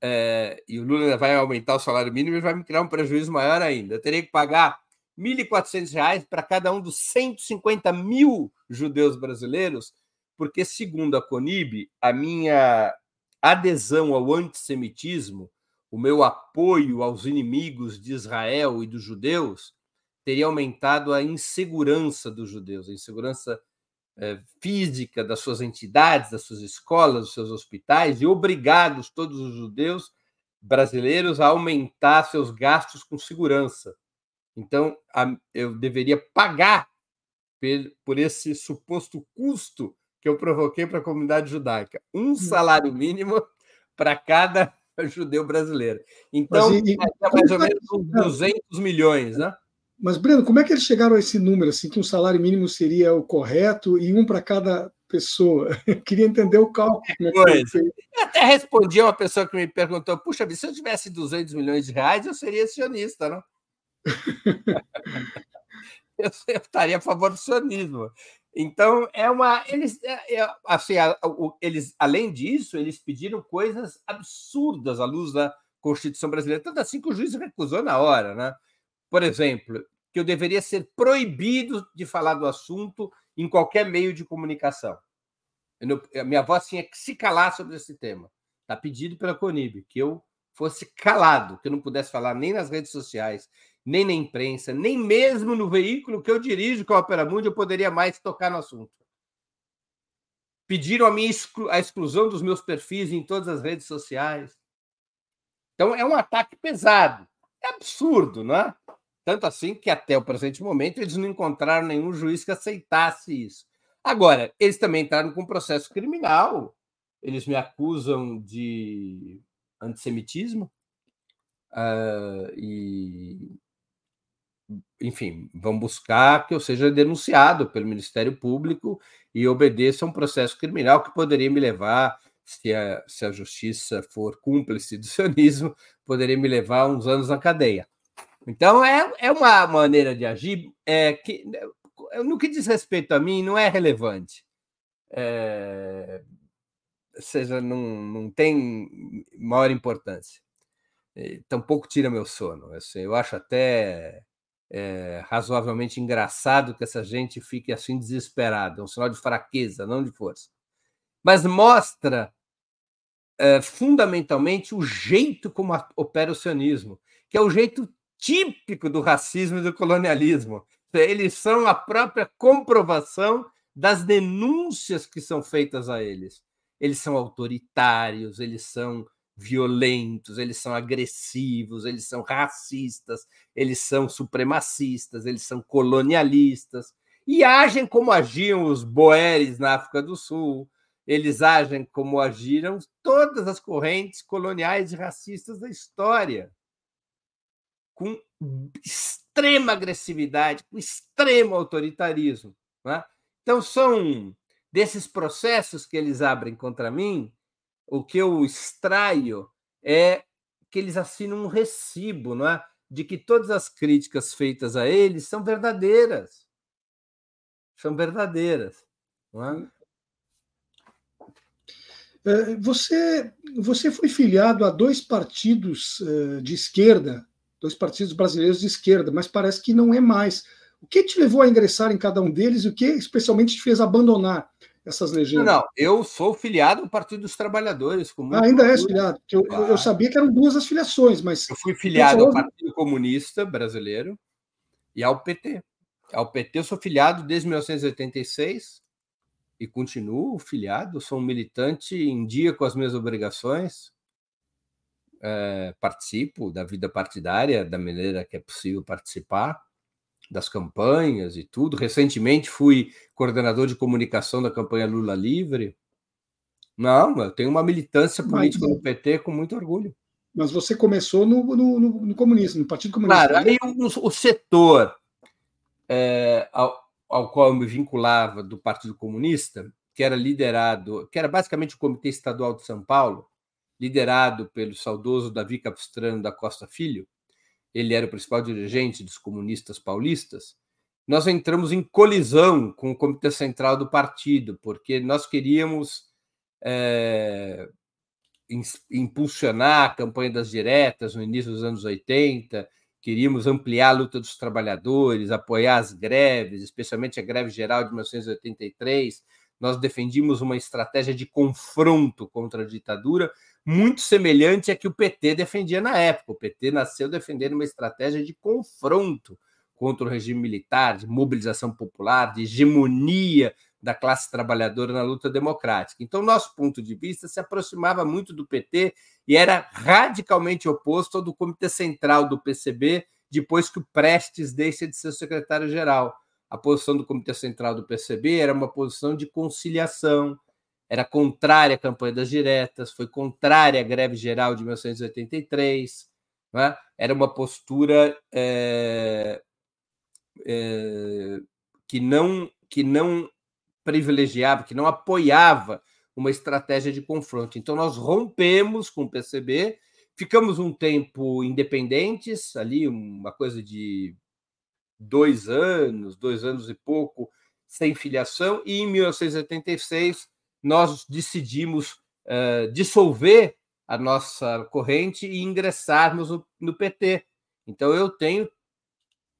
é, e o Lula vai aumentar o salário mínimo e vai me criar um prejuízo maior ainda. Eu teria que pagar R$ 1.400 para cada um dos 150 mil judeus brasileiros porque, segundo a Conib, a minha adesão ao antissemitismo, o meu apoio aos inimigos de Israel e dos judeus, teria aumentado a insegurança dos judeus, a insegurança é, física das suas entidades, das suas escolas, dos seus hospitais, e obrigados todos os judeus brasileiros a aumentar seus gastos com segurança. Então, eu deveria pagar por esse suposto custo que eu provoquei para a comunidade judaica. Um hum. salário mínimo para cada judeu brasileiro. Então, Mas, e, é mais ou menos uns 200 milhões, né? Mas, Breno, como é que eles chegaram a esse número, assim, que um salário mínimo seria o correto e um para cada pessoa? Eu queria entender o cálculo. É. Eu até respondi a uma pessoa que me perguntou, puxa, se eu tivesse 200 milhões de reais, eu seria sionista, não? eu, eu estaria a favor do sionismo. Então, é uma. Eles, é, é, assim, eles, além disso, eles pediram coisas absurdas à luz da Constituição brasileira, tanto assim que o juiz recusou na hora. Né? Por exemplo, que eu deveria ser proibido de falar do assunto em qualquer meio de comunicação. Eu, minha voz tinha que se calar sobre esse tema. Está pedido pela Conib, que eu fosse calado, que eu não pudesse falar nem nas redes sociais, nem na imprensa, nem mesmo no veículo que eu dirijo, que é o Opera Mundi, eu poderia mais tocar no assunto. Pediram a minha exclu a exclusão dos meus perfis em todas as redes sociais. Então é um ataque pesado. É absurdo, não é? Tanto assim que até o presente momento eles não encontraram nenhum juiz que aceitasse isso. Agora, eles também entraram com um processo criminal eles me acusam de antissemitismo uh, e, enfim, vão buscar que eu seja denunciado pelo Ministério Público e obedeça a um processo criminal que poderia me levar, se a, se a justiça for cúmplice do sionismo, poderia me levar uns anos na cadeia. Então, é, é uma maneira de agir é, que, no que diz respeito a mim, não é relevante. É, ou seja, não, não tem maior importância. E, tampouco tira meu sono. Eu acho até é, razoavelmente engraçado que essa gente fique assim desesperada, é um sinal de fraqueza, não de força. Mas mostra é, fundamentalmente o jeito como opera o sionismo, que é o jeito típico do racismo e do colonialismo. Eles são a própria comprovação das denúncias que são feitas a eles. Eles são autoritários, eles são violentos, eles são agressivos, eles são racistas, eles são supremacistas, eles são colonialistas e agem como agiam os boeres na África do Sul, eles agem como agiram todas as correntes coloniais e racistas da história, com extrema agressividade, com extremo autoritarismo. Né? Então, são desses processos que eles abrem contra mim, o que eu extraio é que eles assinam um recibo, não é? De que todas as críticas feitas a eles são verdadeiras. São verdadeiras. Não é? é você, você foi filiado a dois partidos é, de esquerda, dois partidos brasileiros de esquerda, mas parece que não é mais. O que te levou a ingressar em cada um deles e o que especialmente te fez abandonar essas legendas? Não, eu sou filiado ao Partido dos Trabalhadores. Ah, ainda é filiado. Eu, claro. eu, sabia que eram duas as filiações, mas. Eu fui filiado ao Partido Comunista Brasileiro e ao PT. Ao PT eu sou filiado desde 1986 e continuo filiado. Sou um militante em dia com as minhas obrigações. É, participo da vida partidária da maneira que é possível participar das campanhas e tudo. Recentemente fui coordenador de comunicação da campanha Lula Livre. Não, eu tenho uma militância política Mas, PT com muito orgulho. Mas você começou no, no, no, no comunismo, no Partido Comunista. Claro, aí o, o setor é, ao, ao qual eu me vinculava do Partido Comunista, que era liderado, que era basicamente o Comitê Estadual de São Paulo, liderado pelo saudoso Davi Capistrano da Costa Filho, ele era o principal dirigente dos comunistas paulistas, nós entramos em colisão com o Comitê Central do partido, porque nós queríamos é, impulsionar a campanha das diretas no início dos anos 80, queríamos ampliar a luta dos trabalhadores, apoiar as greves, especialmente a greve geral de 1983. Nós defendíamos uma estratégia de confronto contra a ditadura, muito semelhante à que o PT defendia na época. O PT nasceu defendendo uma estratégia de confronto contra o regime militar, de mobilização popular, de hegemonia da classe trabalhadora na luta democrática. Então, nosso ponto de vista se aproximava muito do PT e era radicalmente oposto ao do Comitê Central do PCB, depois que o Prestes deixa de ser secretário-geral. A posição do Comitê Central do PCB era uma posição de conciliação, era contrária à campanha das diretas, foi contrária à greve geral de 1983, né? era uma postura é, é, que, não, que não privilegiava, que não apoiava uma estratégia de confronto. Então, nós rompemos com o PCB, ficamos um tempo independentes, ali, uma coisa de dois anos, dois anos e pouco, sem filiação, e em 1986 nós decidimos uh, dissolver a nossa corrente e ingressarmos no, no, PT. Então, eu tenho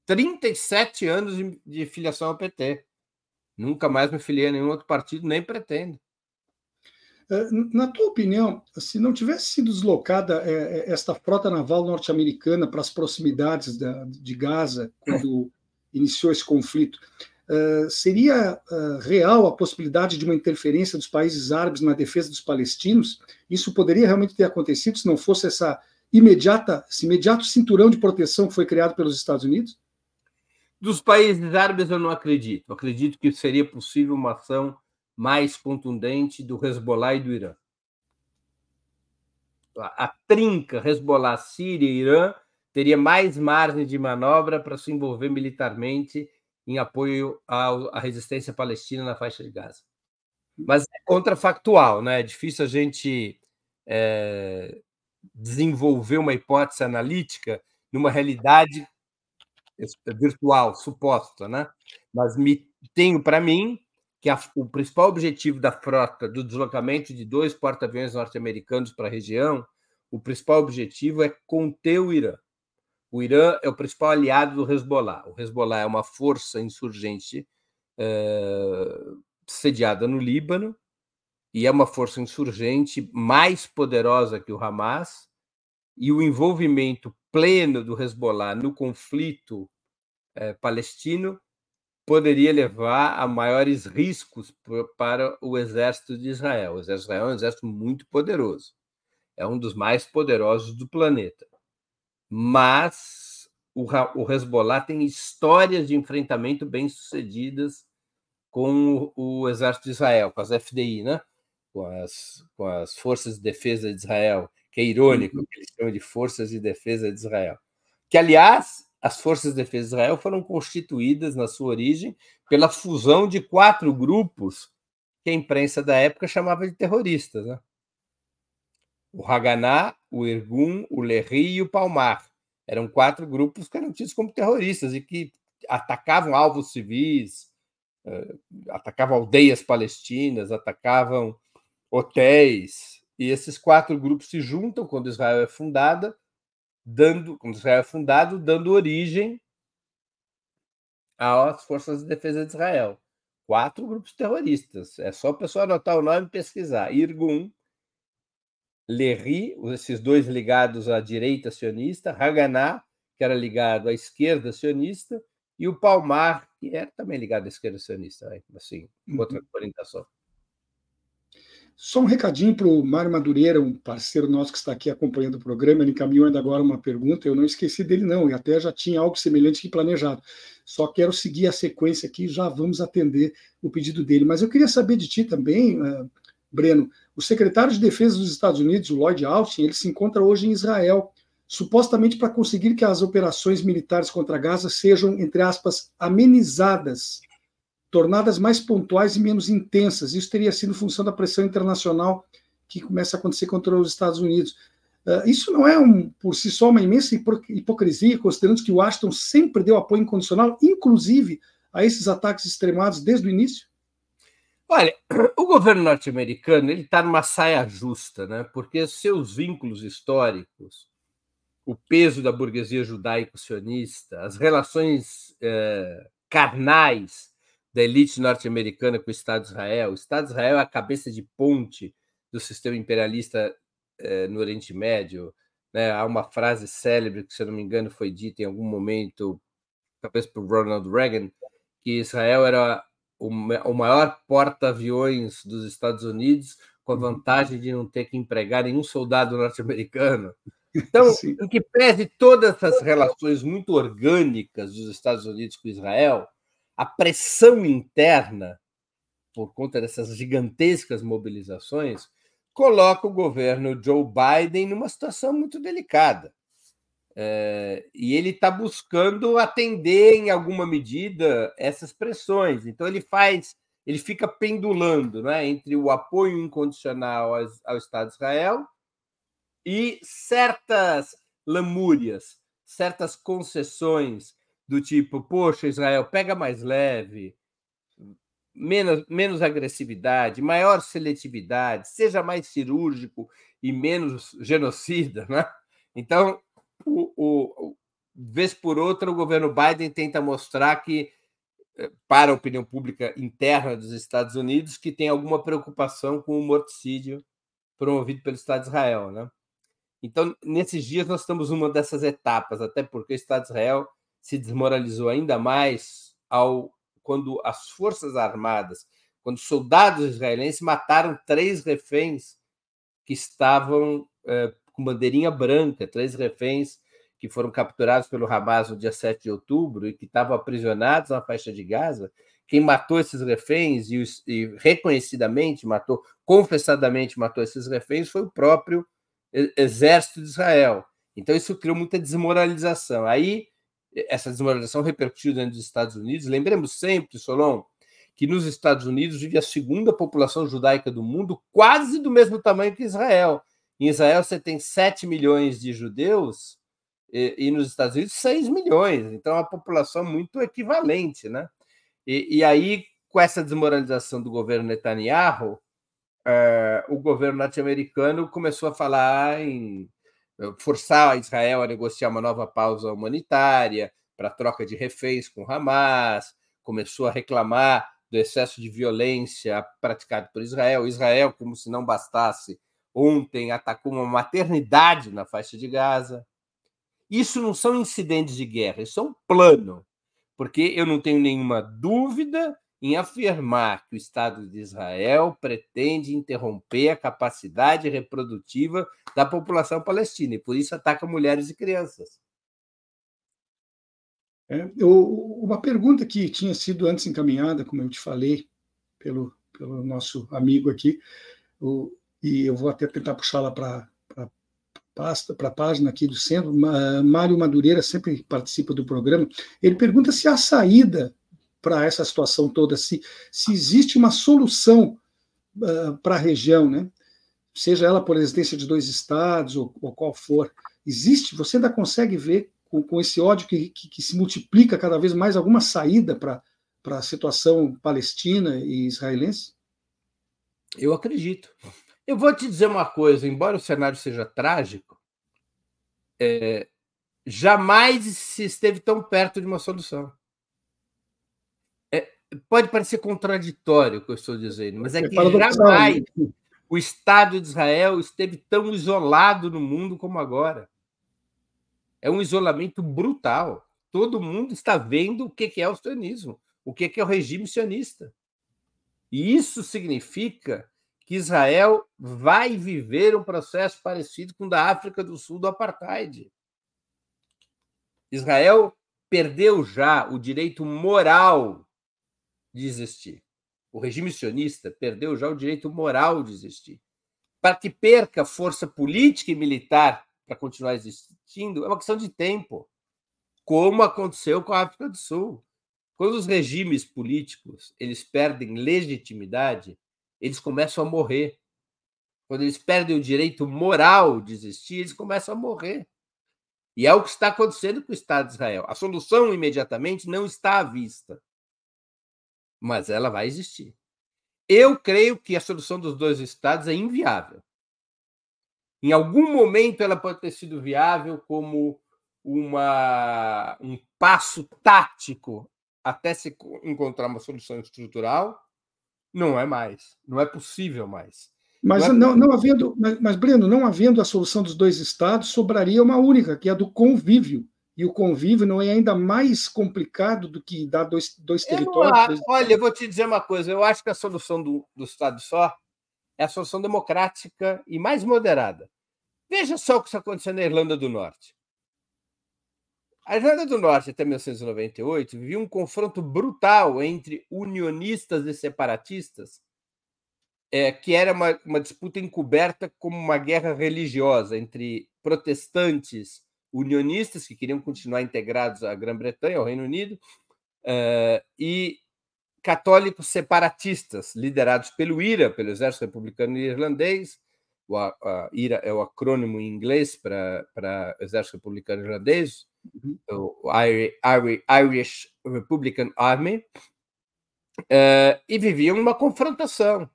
37 anos de, de filiação ao PT. Nunca mais me filiei a nenhum outro partido, nem pretendo. É, na tua opinião, se não tivesse sido deslocada é, esta frota naval norte-americana para as proximidades de Gaza, quando iniciou esse conflito, Uh, seria uh, real a possibilidade de uma interferência dos países árabes na defesa dos palestinos? Isso poderia realmente ter acontecido se não fosse essa imediata, esse imediato cinturão de proteção que foi criado pelos Estados Unidos? Dos países árabes eu não acredito. Eu acredito que seria possível uma ação mais contundente do Hezbollah e do Irã. a trinca Hezbollah, Síria e Irã teria mais margem de manobra para se envolver militarmente em apoio à resistência palestina na faixa de Gaza. Mas é contrafactual, né? É difícil a gente é, desenvolver uma hipótese analítica numa realidade virtual, suposta, né? Mas me tenho para mim que a, o principal objetivo da frota do deslocamento de dois porta-aviões norte-americanos para a região, o principal objetivo é conter o Irã. O Irã é o principal aliado do Hezbollah. O Hezbollah é uma força insurgente é, sediada no Líbano e é uma força insurgente mais poderosa que o Hamas. E o envolvimento pleno do Hezbollah no conflito é, palestino poderia levar a maiores riscos para o exército de Israel. O exército de Israel é um exército muito poderoso, é um dos mais poderosos do planeta. Mas o, o Hezbollah tem histórias de enfrentamento bem-sucedidas com o, o, exército de Israel, com as FDI, né? com, as, com as Forças de Defesa de Israel, que é irônico uhum. que eles chamam de Forças de Defesa de Israel. Que, aliás, as Forças de Defesa de Israel foram constituídas, na sua origem, pela fusão de quatro grupos que a imprensa da época chamava de terroristas. Né? O Haganá, o Irgun, o Lerri e o Palmar. Eram quatro grupos que eram tidos como terroristas e que atacavam alvos civis, eh, atacavam aldeias palestinas, atacavam hotéis. E esses quatro grupos se juntam quando Israel é fundada dando, quando Israel é fundado, dando origem às forças de defesa de Israel. Quatro grupos terroristas. É só o pessoal anotar o nome e pesquisar. Irgun, Lerri, esses dois ligados à direita sionista, Haganá, que era ligado à esquerda sionista, e o Palmar, que era também ligado à esquerda sionista, assim, outra uhum. orientação. Só um recadinho para o Mário Madureira, um parceiro nosso que está aqui acompanhando o programa. Ele encaminhou ainda agora uma pergunta. Eu não esqueci dele, não, e até já tinha algo semelhante que planejado. Só quero seguir a sequência aqui já vamos atender o pedido dele. Mas eu queria saber de ti também, uh, Breno. O secretário de Defesa dos Estados Unidos, o Lloyd Austin, ele se encontra hoje em Israel, supostamente para conseguir que as operações militares contra Gaza sejam, entre aspas, amenizadas tornadas mais pontuais e menos intensas. Isso teria sido função da pressão internacional que começa a acontecer contra os Estados Unidos. Uh, isso não é, um, por si só, uma imensa hipocrisia, considerando que Washington sempre deu apoio incondicional, inclusive a esses ataques extremados desde o início? Olha, o governo norte-americano ele está numa saia justa, né? Porque seus vínculos históricos, o peso da burguesia judaico-sionista, as relações eh, carnais da elite norte-americana com o Estado de Israel. O Estado de Israel é a cabeça de ponte do sistema imperialista eh, no Oriente Médio. Né? Há uma frase célebre que, se eu não me engano, foi dita em algum momento, talvez por Ronald Reagan, que Israel era o, o maior porta-aviões dos Estados Unidos, com a uhum. vantagem de não ter que empregar nenhum soldado norte-americano. Então, Sim. em que pese todas essas relações muito orgânicas dos Estados Unidos com Israel, a pressão interna, por conta dessas gigantescas mobilizações, coloca o governo Joe Biden numa situação muito delicada. É, e ele está buscando atender, em alguma medida, essas pressões. Então, ele faz, ele fica pendulando né, entre o apoio incondicional ao, ao Estado de Israel e certas lamúrias, certas concessões do tipo, poxa, Israel, pega mais leve, menos, menos agressividade, maior seletividade, seja mais cirúrgico e menos genocida, né? Então, o, o, vez por outra, o governo Biden tenta mostrar que, eh, para a opinião pública interna dos Estados Unidos, que tem alguma preocupação com o morticídio promovido pelo Estado de Israel, né? Então, nesses dias, nós estamos numa dessas etapas, até porque o Estado de Israel se desmoralizou ainda mais ao quando as forças armadas, quando soldados israelenses mataram três reféns que estavam eh, com bandeirinha branca, três reféns que foram capturados pelo Hamas no dia 7 de outubro e que estavam aprisionados na faixa de Gaza. Quem matou esses reféns e, e reconhecidamente matou, confessadamente matou esses reféns foi o próprio exército de Israel. Então, isso criou muita desmoralização. Aí, essa desmoralização repercutiu dentro dos Estados Unidos. Lembremos sempre, Solon, que nos Estados Unidos vive a segunda população judaica do mundo, quase do mesmo tamanho que Israel. Em Israel, você tem 7 milhões de judeus e, e nos Estados Unidos, 6 milhões. Então, é uma população muito equivalente. Né? E, e aí, com essa desmoralização do governo Netanyahu, é, o governo norte-americano começou a falar em eh, forçar Israel a negociar uma nova pausa humanitária para troca de reféns com Hamas, começou a reclamar do excesso de violência praticado por Israel. Israel, como se não bastasse, ontem atacou uma maternidade na faixa de Gaza. Isso não são incidentes de guerra, isso é um plano, porque eu não tenho nenhuma dúvida em afirmar que o Estado de Israel pretende interromper a capacidade reprodutiva da população palestina e por isso ataca mulheres e crianças. É, eu, uma pergunta que tinha sido antes encaminhada, como eu te falei, pelo, pelo nosso amigo aqui, o, e eu vou até tentar puxá-la para para a página aqui do centro, Mário Madureira sempre participa do programa, ele pergunta se há saída para essa situação toda, se, se existe uma solução uh, para a região, né? seja ela por existência de dois estados ou, ou qual for, existe, você ainda consegue ver com, com esse ódio que, que, que, se multiplica cada vez mais alguma saída para a situação palestina e israelense? Eu acredito. Eu vou te dizer uma coisa, embora o cenário seja trágico, é, jamais se esteve tão perto de uma solução pode parecer contraditório o que eu estou dizendo, mas é, é que jamais o Estado de Israel esteve tão isolado no mundo como agora. É um isolamento brutal. Todo mundo está vendo o que é o sionismo, o que é o regime sionista. E isso significa que Israel vai viver um processo parecido com o da África do Sul do apartheid. Israel perdeu já o direito moral de existir. O regime sionista perdeu já o direito moral de existir. Para que perca força política e militar para continuar existindo, é uma questão de tempo, como aconteceu com a África do Sul. Quando os regimes políticos eles perdem legitimidade, eles começam a morrer. Quando eles perdem o direito moral de existir, eles começam a morrer. E é o que está acontecendo com o Estado de Israel. A solução imediatamente não está à vista mas ela vai existir. Eu creio que a solução dos dois estados é inviável. Em algum momento ela pode ter sido viável como uma, um passo tático até se encontrar uma solução estrutural. Não é mais, não é possível mais. Mas não, é não, havendo, mas, mas Breno, não havendo a solução dos dois estados, sobraria uma única, que é a do convívio e o convívio não é ainda mais complicado do que dar dois, dois territórios? olha, eu vou te dizer uma coisa: eu acho que a solução do, do Estado só é a solução democrática e mais moderada. Veja só o que está acontecendo na Irlanda do Norte. A Irlanda do Norte, até 1998, vivia um confronto brutal entre unionistas e separatistas, é, que era uma, uma disputa encoberta como uma guerra religiosa entre protestantes unionistas que queriam continuar integrados à Grã-Bretanha, ao Reino Unido, uh, e católicos separatistas, liderados pelo IRA, pelo Exército Republicano Irlandês. O a, a IRA é o acrônimo em inglês para Exército Republicano Irlandês. O Irish Republican Army, uh, e viviam uma confrontação.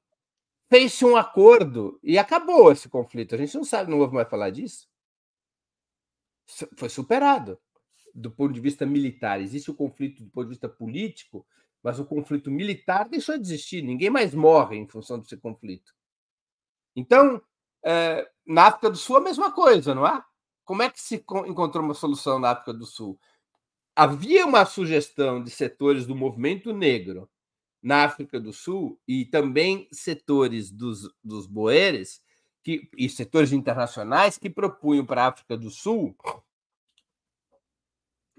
Fez-se um acordo e acabou esse conflito. A gente não sabe, não ouve mais falar disso foi superado do ponto de vista militar. Existe o conflito do ponto de vista político, mas o conflito militar deixou de existir. Ninguém mais morre em função desse conflito. Então, é, na África do Sul, a mesma coisa, não é? Como é que se encontrou uma solução na África do Sul? Havia uma sugestão de setores do movimento negro na África do Sul e também setores dos, dos boeres que, e setores internacionais que propunham para a África do Sul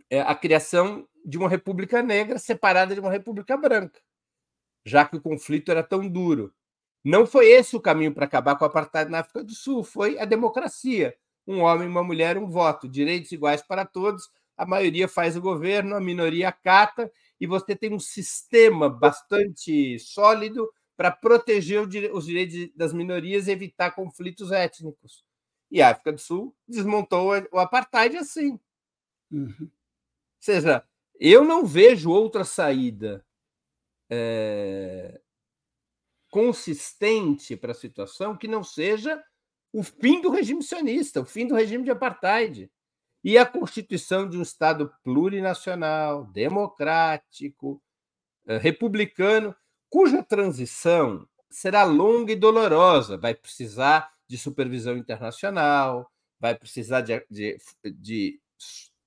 é, a criação de uma república negra separada de uma república branca, já que o conflito era tão duro. Não foi esse o caminho para acabar com o apartheid na África do Sul, foi a democracia. Um homem, uma mulher, um voto, direitos iguais para todos. A maioria faz o governo, a minoria acata, e você tem um sistema bastante sólido para proteger os direitos das minorias e evitar conflitos étnicos. E a África do Sul desmontou o apartheid assim. Uhum. Ou seja, eu não vejo outra saída é, consistente para a situação que não seja o fim do regime sionista, o fim do regime de apartheid. E a constituição de um Estado plurinacional, democrático, eh, republicano, cuja transição será longa e dolorosa, vai precisar de supervisão internacional, vai precisar de, de, de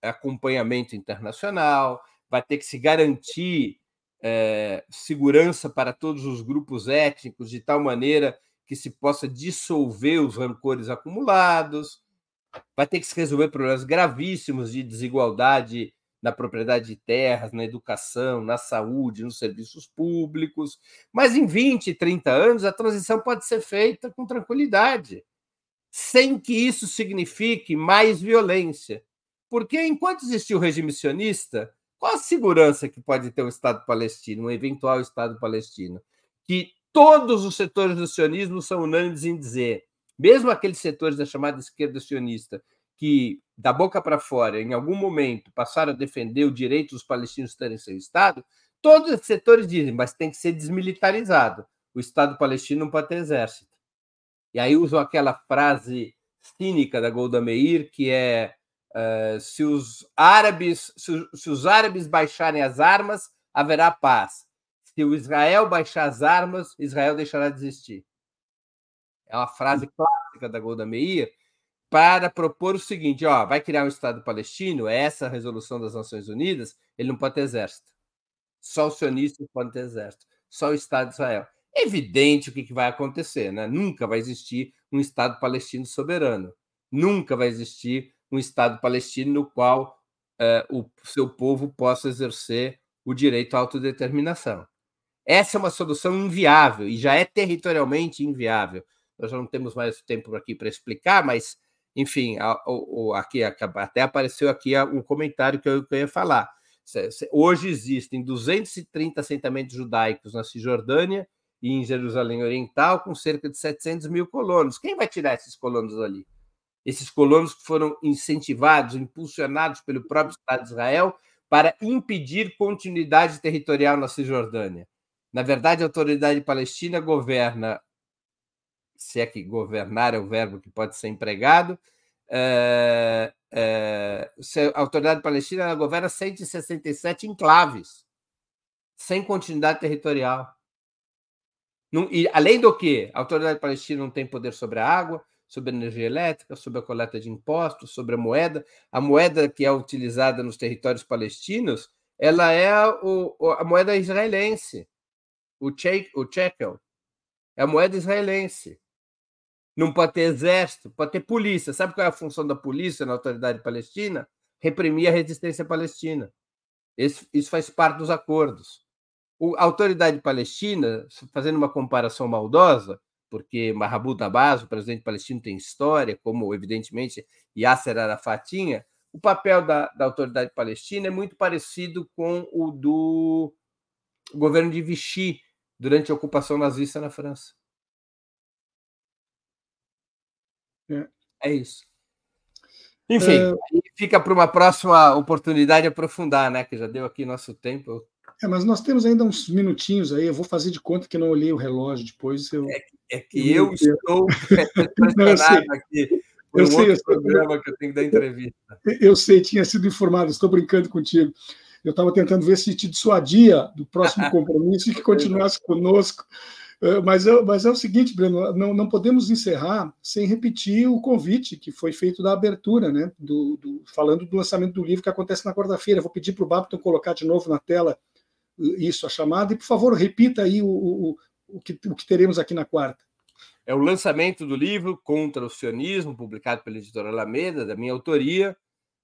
acompanhamento internacional, vai ter que se garantir é, segurança para todos os grupos étnicos, de tal maneira que se possa dissolver os rancores acumulados, vai ter que se resolver problemas gravíssimos de desigualdade na propriedade de terras, na educação, na saúde, nos serviços públicos. Mas em 20, 30 anos, a transição pode ser feita com tranquilidade, sem que isso signifique mais violência. Porque enquanto existir o regime sionista, qual a segurança que pode ter o Estado palestino, um eventual Estado palestino? Que todos os setores do sionismo são unânimes em dizer, mesmo aqueles setores da chamada esquerda sionista, que da boca para fora, em algum momento, passaram a defender o direito dos palestinos terem seu Estado, todos os setores dizem, mas tem que ser desmilitarizado. O Estado palestino não pode ter exército. E aí usam aquela frase cínica da Golda Meir, que é Uh, se os árabes se, se, os árabes baixarem as armas, haverá paz. Se o Israel baixar as armas, Israel deixará de existir. É uma frase clássica da Golda Meir para propor o seguinte: ó, vai criar um Estado palestino, é essa resolução das Nações Unidas, ele não pode ter exército. Só os sionistas podem ter exército. Só o Estado de Israel. É evidente o que, que vai acontecer, né? Nunca vai existir um Estado palestino soberano. Nunca vai existir um Estado palestino no qual eh, o seu povo possa exercer o direito à autodeterminação. Essa é uma solução inviável e já é territorialmente inviável. Nós já não temos mais tempo aqui para explicar, mas, enfim, aqui até apareceu aqui um comentário que eu, ia falar. Hoje existem 230 assentamentos judaicos na Cisjordânia e em Jerusalém Oriental, com cerca de 700 mil colonos. Quem vai tirar esses colonos ali? esses colonos que foram incentivados, impulsionados pelo próprio Estado de Israel para impedir continuidade territorial na Cisjordânia. Na verdade, a autoridade palestina governa, se é que governar é o verbo que pode ser empregado, é, é, a autoridade palestina governa 167 enclaves, sem continuidade territorial. e, além do que, a autoridade palestina não tem poder sobre a água, sobre a energia elétrica, sobre a coleta de impostos, sobre a moeda. A moeda que é utilizada nos territórios palestinos, ela é a, a moeda israelense, o, che, o shekel. É a moeda israelense. Não pode ter exército, pode ter polícia. Sabe qual é a função da polícia na autoridade palestina? Reprimir a resistência palestina. Esse, isso faz parte dos acordos. a autoridade palestina, fazendo uma comparação maldosa, porque Mahmoud Abbas, o presidente palestino, tem história, como evidentemente Yasser Arafat tinha, o papel da, da autoridade palestina é muito parecido com o do governo de Vichy durante a ocupação nazista na França. É, é isso. Enfim, é... fica para uma próxima oportunidade aprofundar, né? Que já deu aqui nosso tempo. É, mas nós temos ainda uns minutinhos aí. Eu vou fazer de conta que não olhei o relógio depois. Eu... É, é que eu, eu estou impressionado aqui eu um sei, outro programa que eu tenho que dar entrevista. Eu sei, tinha sido informado. Estou brincando contigo. Eu estava tentando ver se te dissuadia do próximo compromisso e que continuasse conosco. É, mas, é, mas é o seguinte, Breno, não, não podemos encerrar sem repetir o convite que foi feito da abertura, né? Do, do falando do lançamento do livro que acontece na quarta-feira. Vou pedir para o Babton colocar de novo na tela isso, a chamada, e por favor, repita aí o, o, o, que, o que teremos aqui na quarta. É o lançamento do livro Contra o Sionismo, publicado pela editora Alameda, da minha autoria.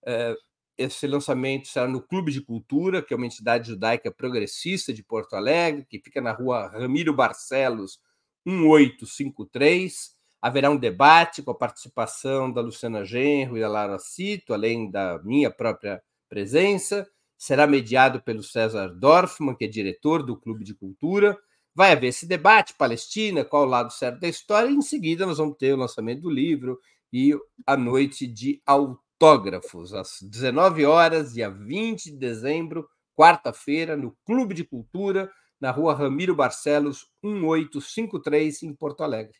É, esse lançamento será no Clube de Cultura, que é uma entidade judaica progressista de Porto Alegre, que fica na rua Ramiro Barcelos, 1853. Haverá um debate com a participação da Luciana Genro e da Lara Cito, além da minha própria presença. Será mediado pelo César Dorfman, que é diretor do Clube de Cultura. Vai haver esse debate, Palestina, qual o lado certo da história, e em seguida nós vamos ter o lançamento do livro e a noite de autógrafos, às 19 horas, dia 20 de dezembro, quarta-feira, no Clube de Cultura, na rua Ramiro Barcelos, 1853, em Porto Alegre.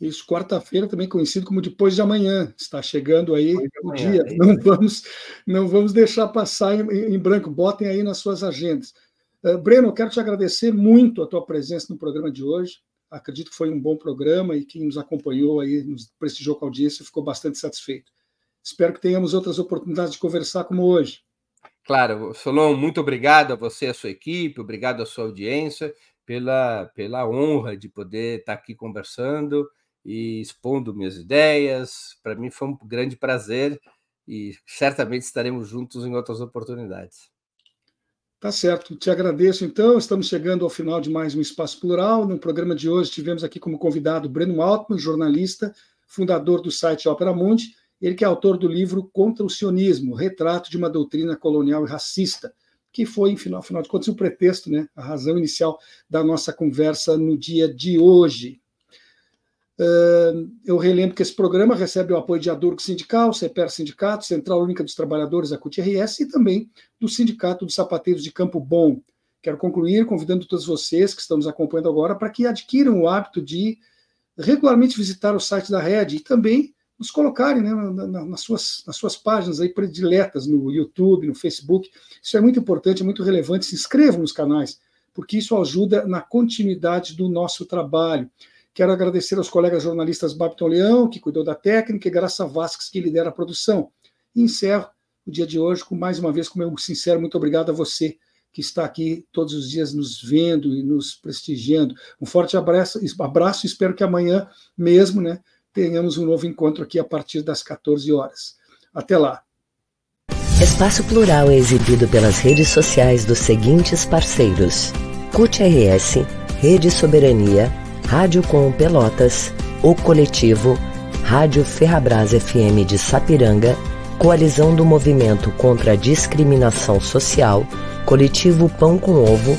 Isso, quarta-feira, também conhecido como depois de amanhã. Está chegando aí o dia. É não vamos, não vamos deixar passar em, em, branco. Botem aí nas suas agendas. Uh, Breno, eu quero te agradecer muito a tua presença no programa de hoje. Acredito que foi um bom programa e quem nos acompanhou aí, nos prestigiou com a audiência, ficou bastante satisfeito. Espero que tenhamos outras oportunidades de conversar como hoje. Claro, Solon, muito obrigado a você e a sua equipe, obrigado à sua audiência pela, pela honra de poder estar aqui conversando e expondo minhas ideias. Para mim foi um grande prazer e certamente estaremos juntos em outras oportunidades. Tá certo, te agradeço então. Estamos chegando ao final de mais um Espaço Plural. No programa de hoje tivemos aqui como convidado Breno Altman, jornalista, fundador do site Opera Mundi ele que é autor do livro Contra o Sionismo, Retrato de uma Doutrina Colonial e Racista, que foi, afinal, afinal de contas, o pretexto, né, a razão inicial da nossa conversa no dia de hoje. Eu relembro que esse programa recebe o apoio de Adurgo Sindical, CEPER Sindicato, Central Única dos Trabalhadores, a CUT-RS, e também do Sindicato dos Sapateiros de Campo Bom. Quero concluir convidando todos vocês que estão nos acompanhando agora para que adquiram o hábito de regularmente visitar o site da Rede e também nos colocarem né, nas, suas, nas suas páginas aí prediletas no YouTube, no Facebook. Isso é muito importante, é muito relevante. Se inscrevam nos canais, porque isso ajuda na continuidade do nosso trabalho. Quero agradecer aos colegas jornalistas Babton Leão, que cuidou da técnica, e Graça Vasques, que lidera a produção. E encerro o dia de hoje com mais uma vez com meu sincero muito obrigado a você que está aqui todos os dias nos vendo e nos prestigiando. Um forte abraço, abraço espero que amanhã mesmo, né, tenhamos um novo encontro aqui a partir das 14 horas. Até lá. Espaço Plural é exibido pelas redes sociais dos seguintes parceiros: CUT-RS, Rede Soberania, Rádio Com Pelotas, O Coletivo, Rádio Ferrabras FM de Sapiranga, Coalizão do Movimento contra a Discriminação Social, Coletivo Pão com Ovo,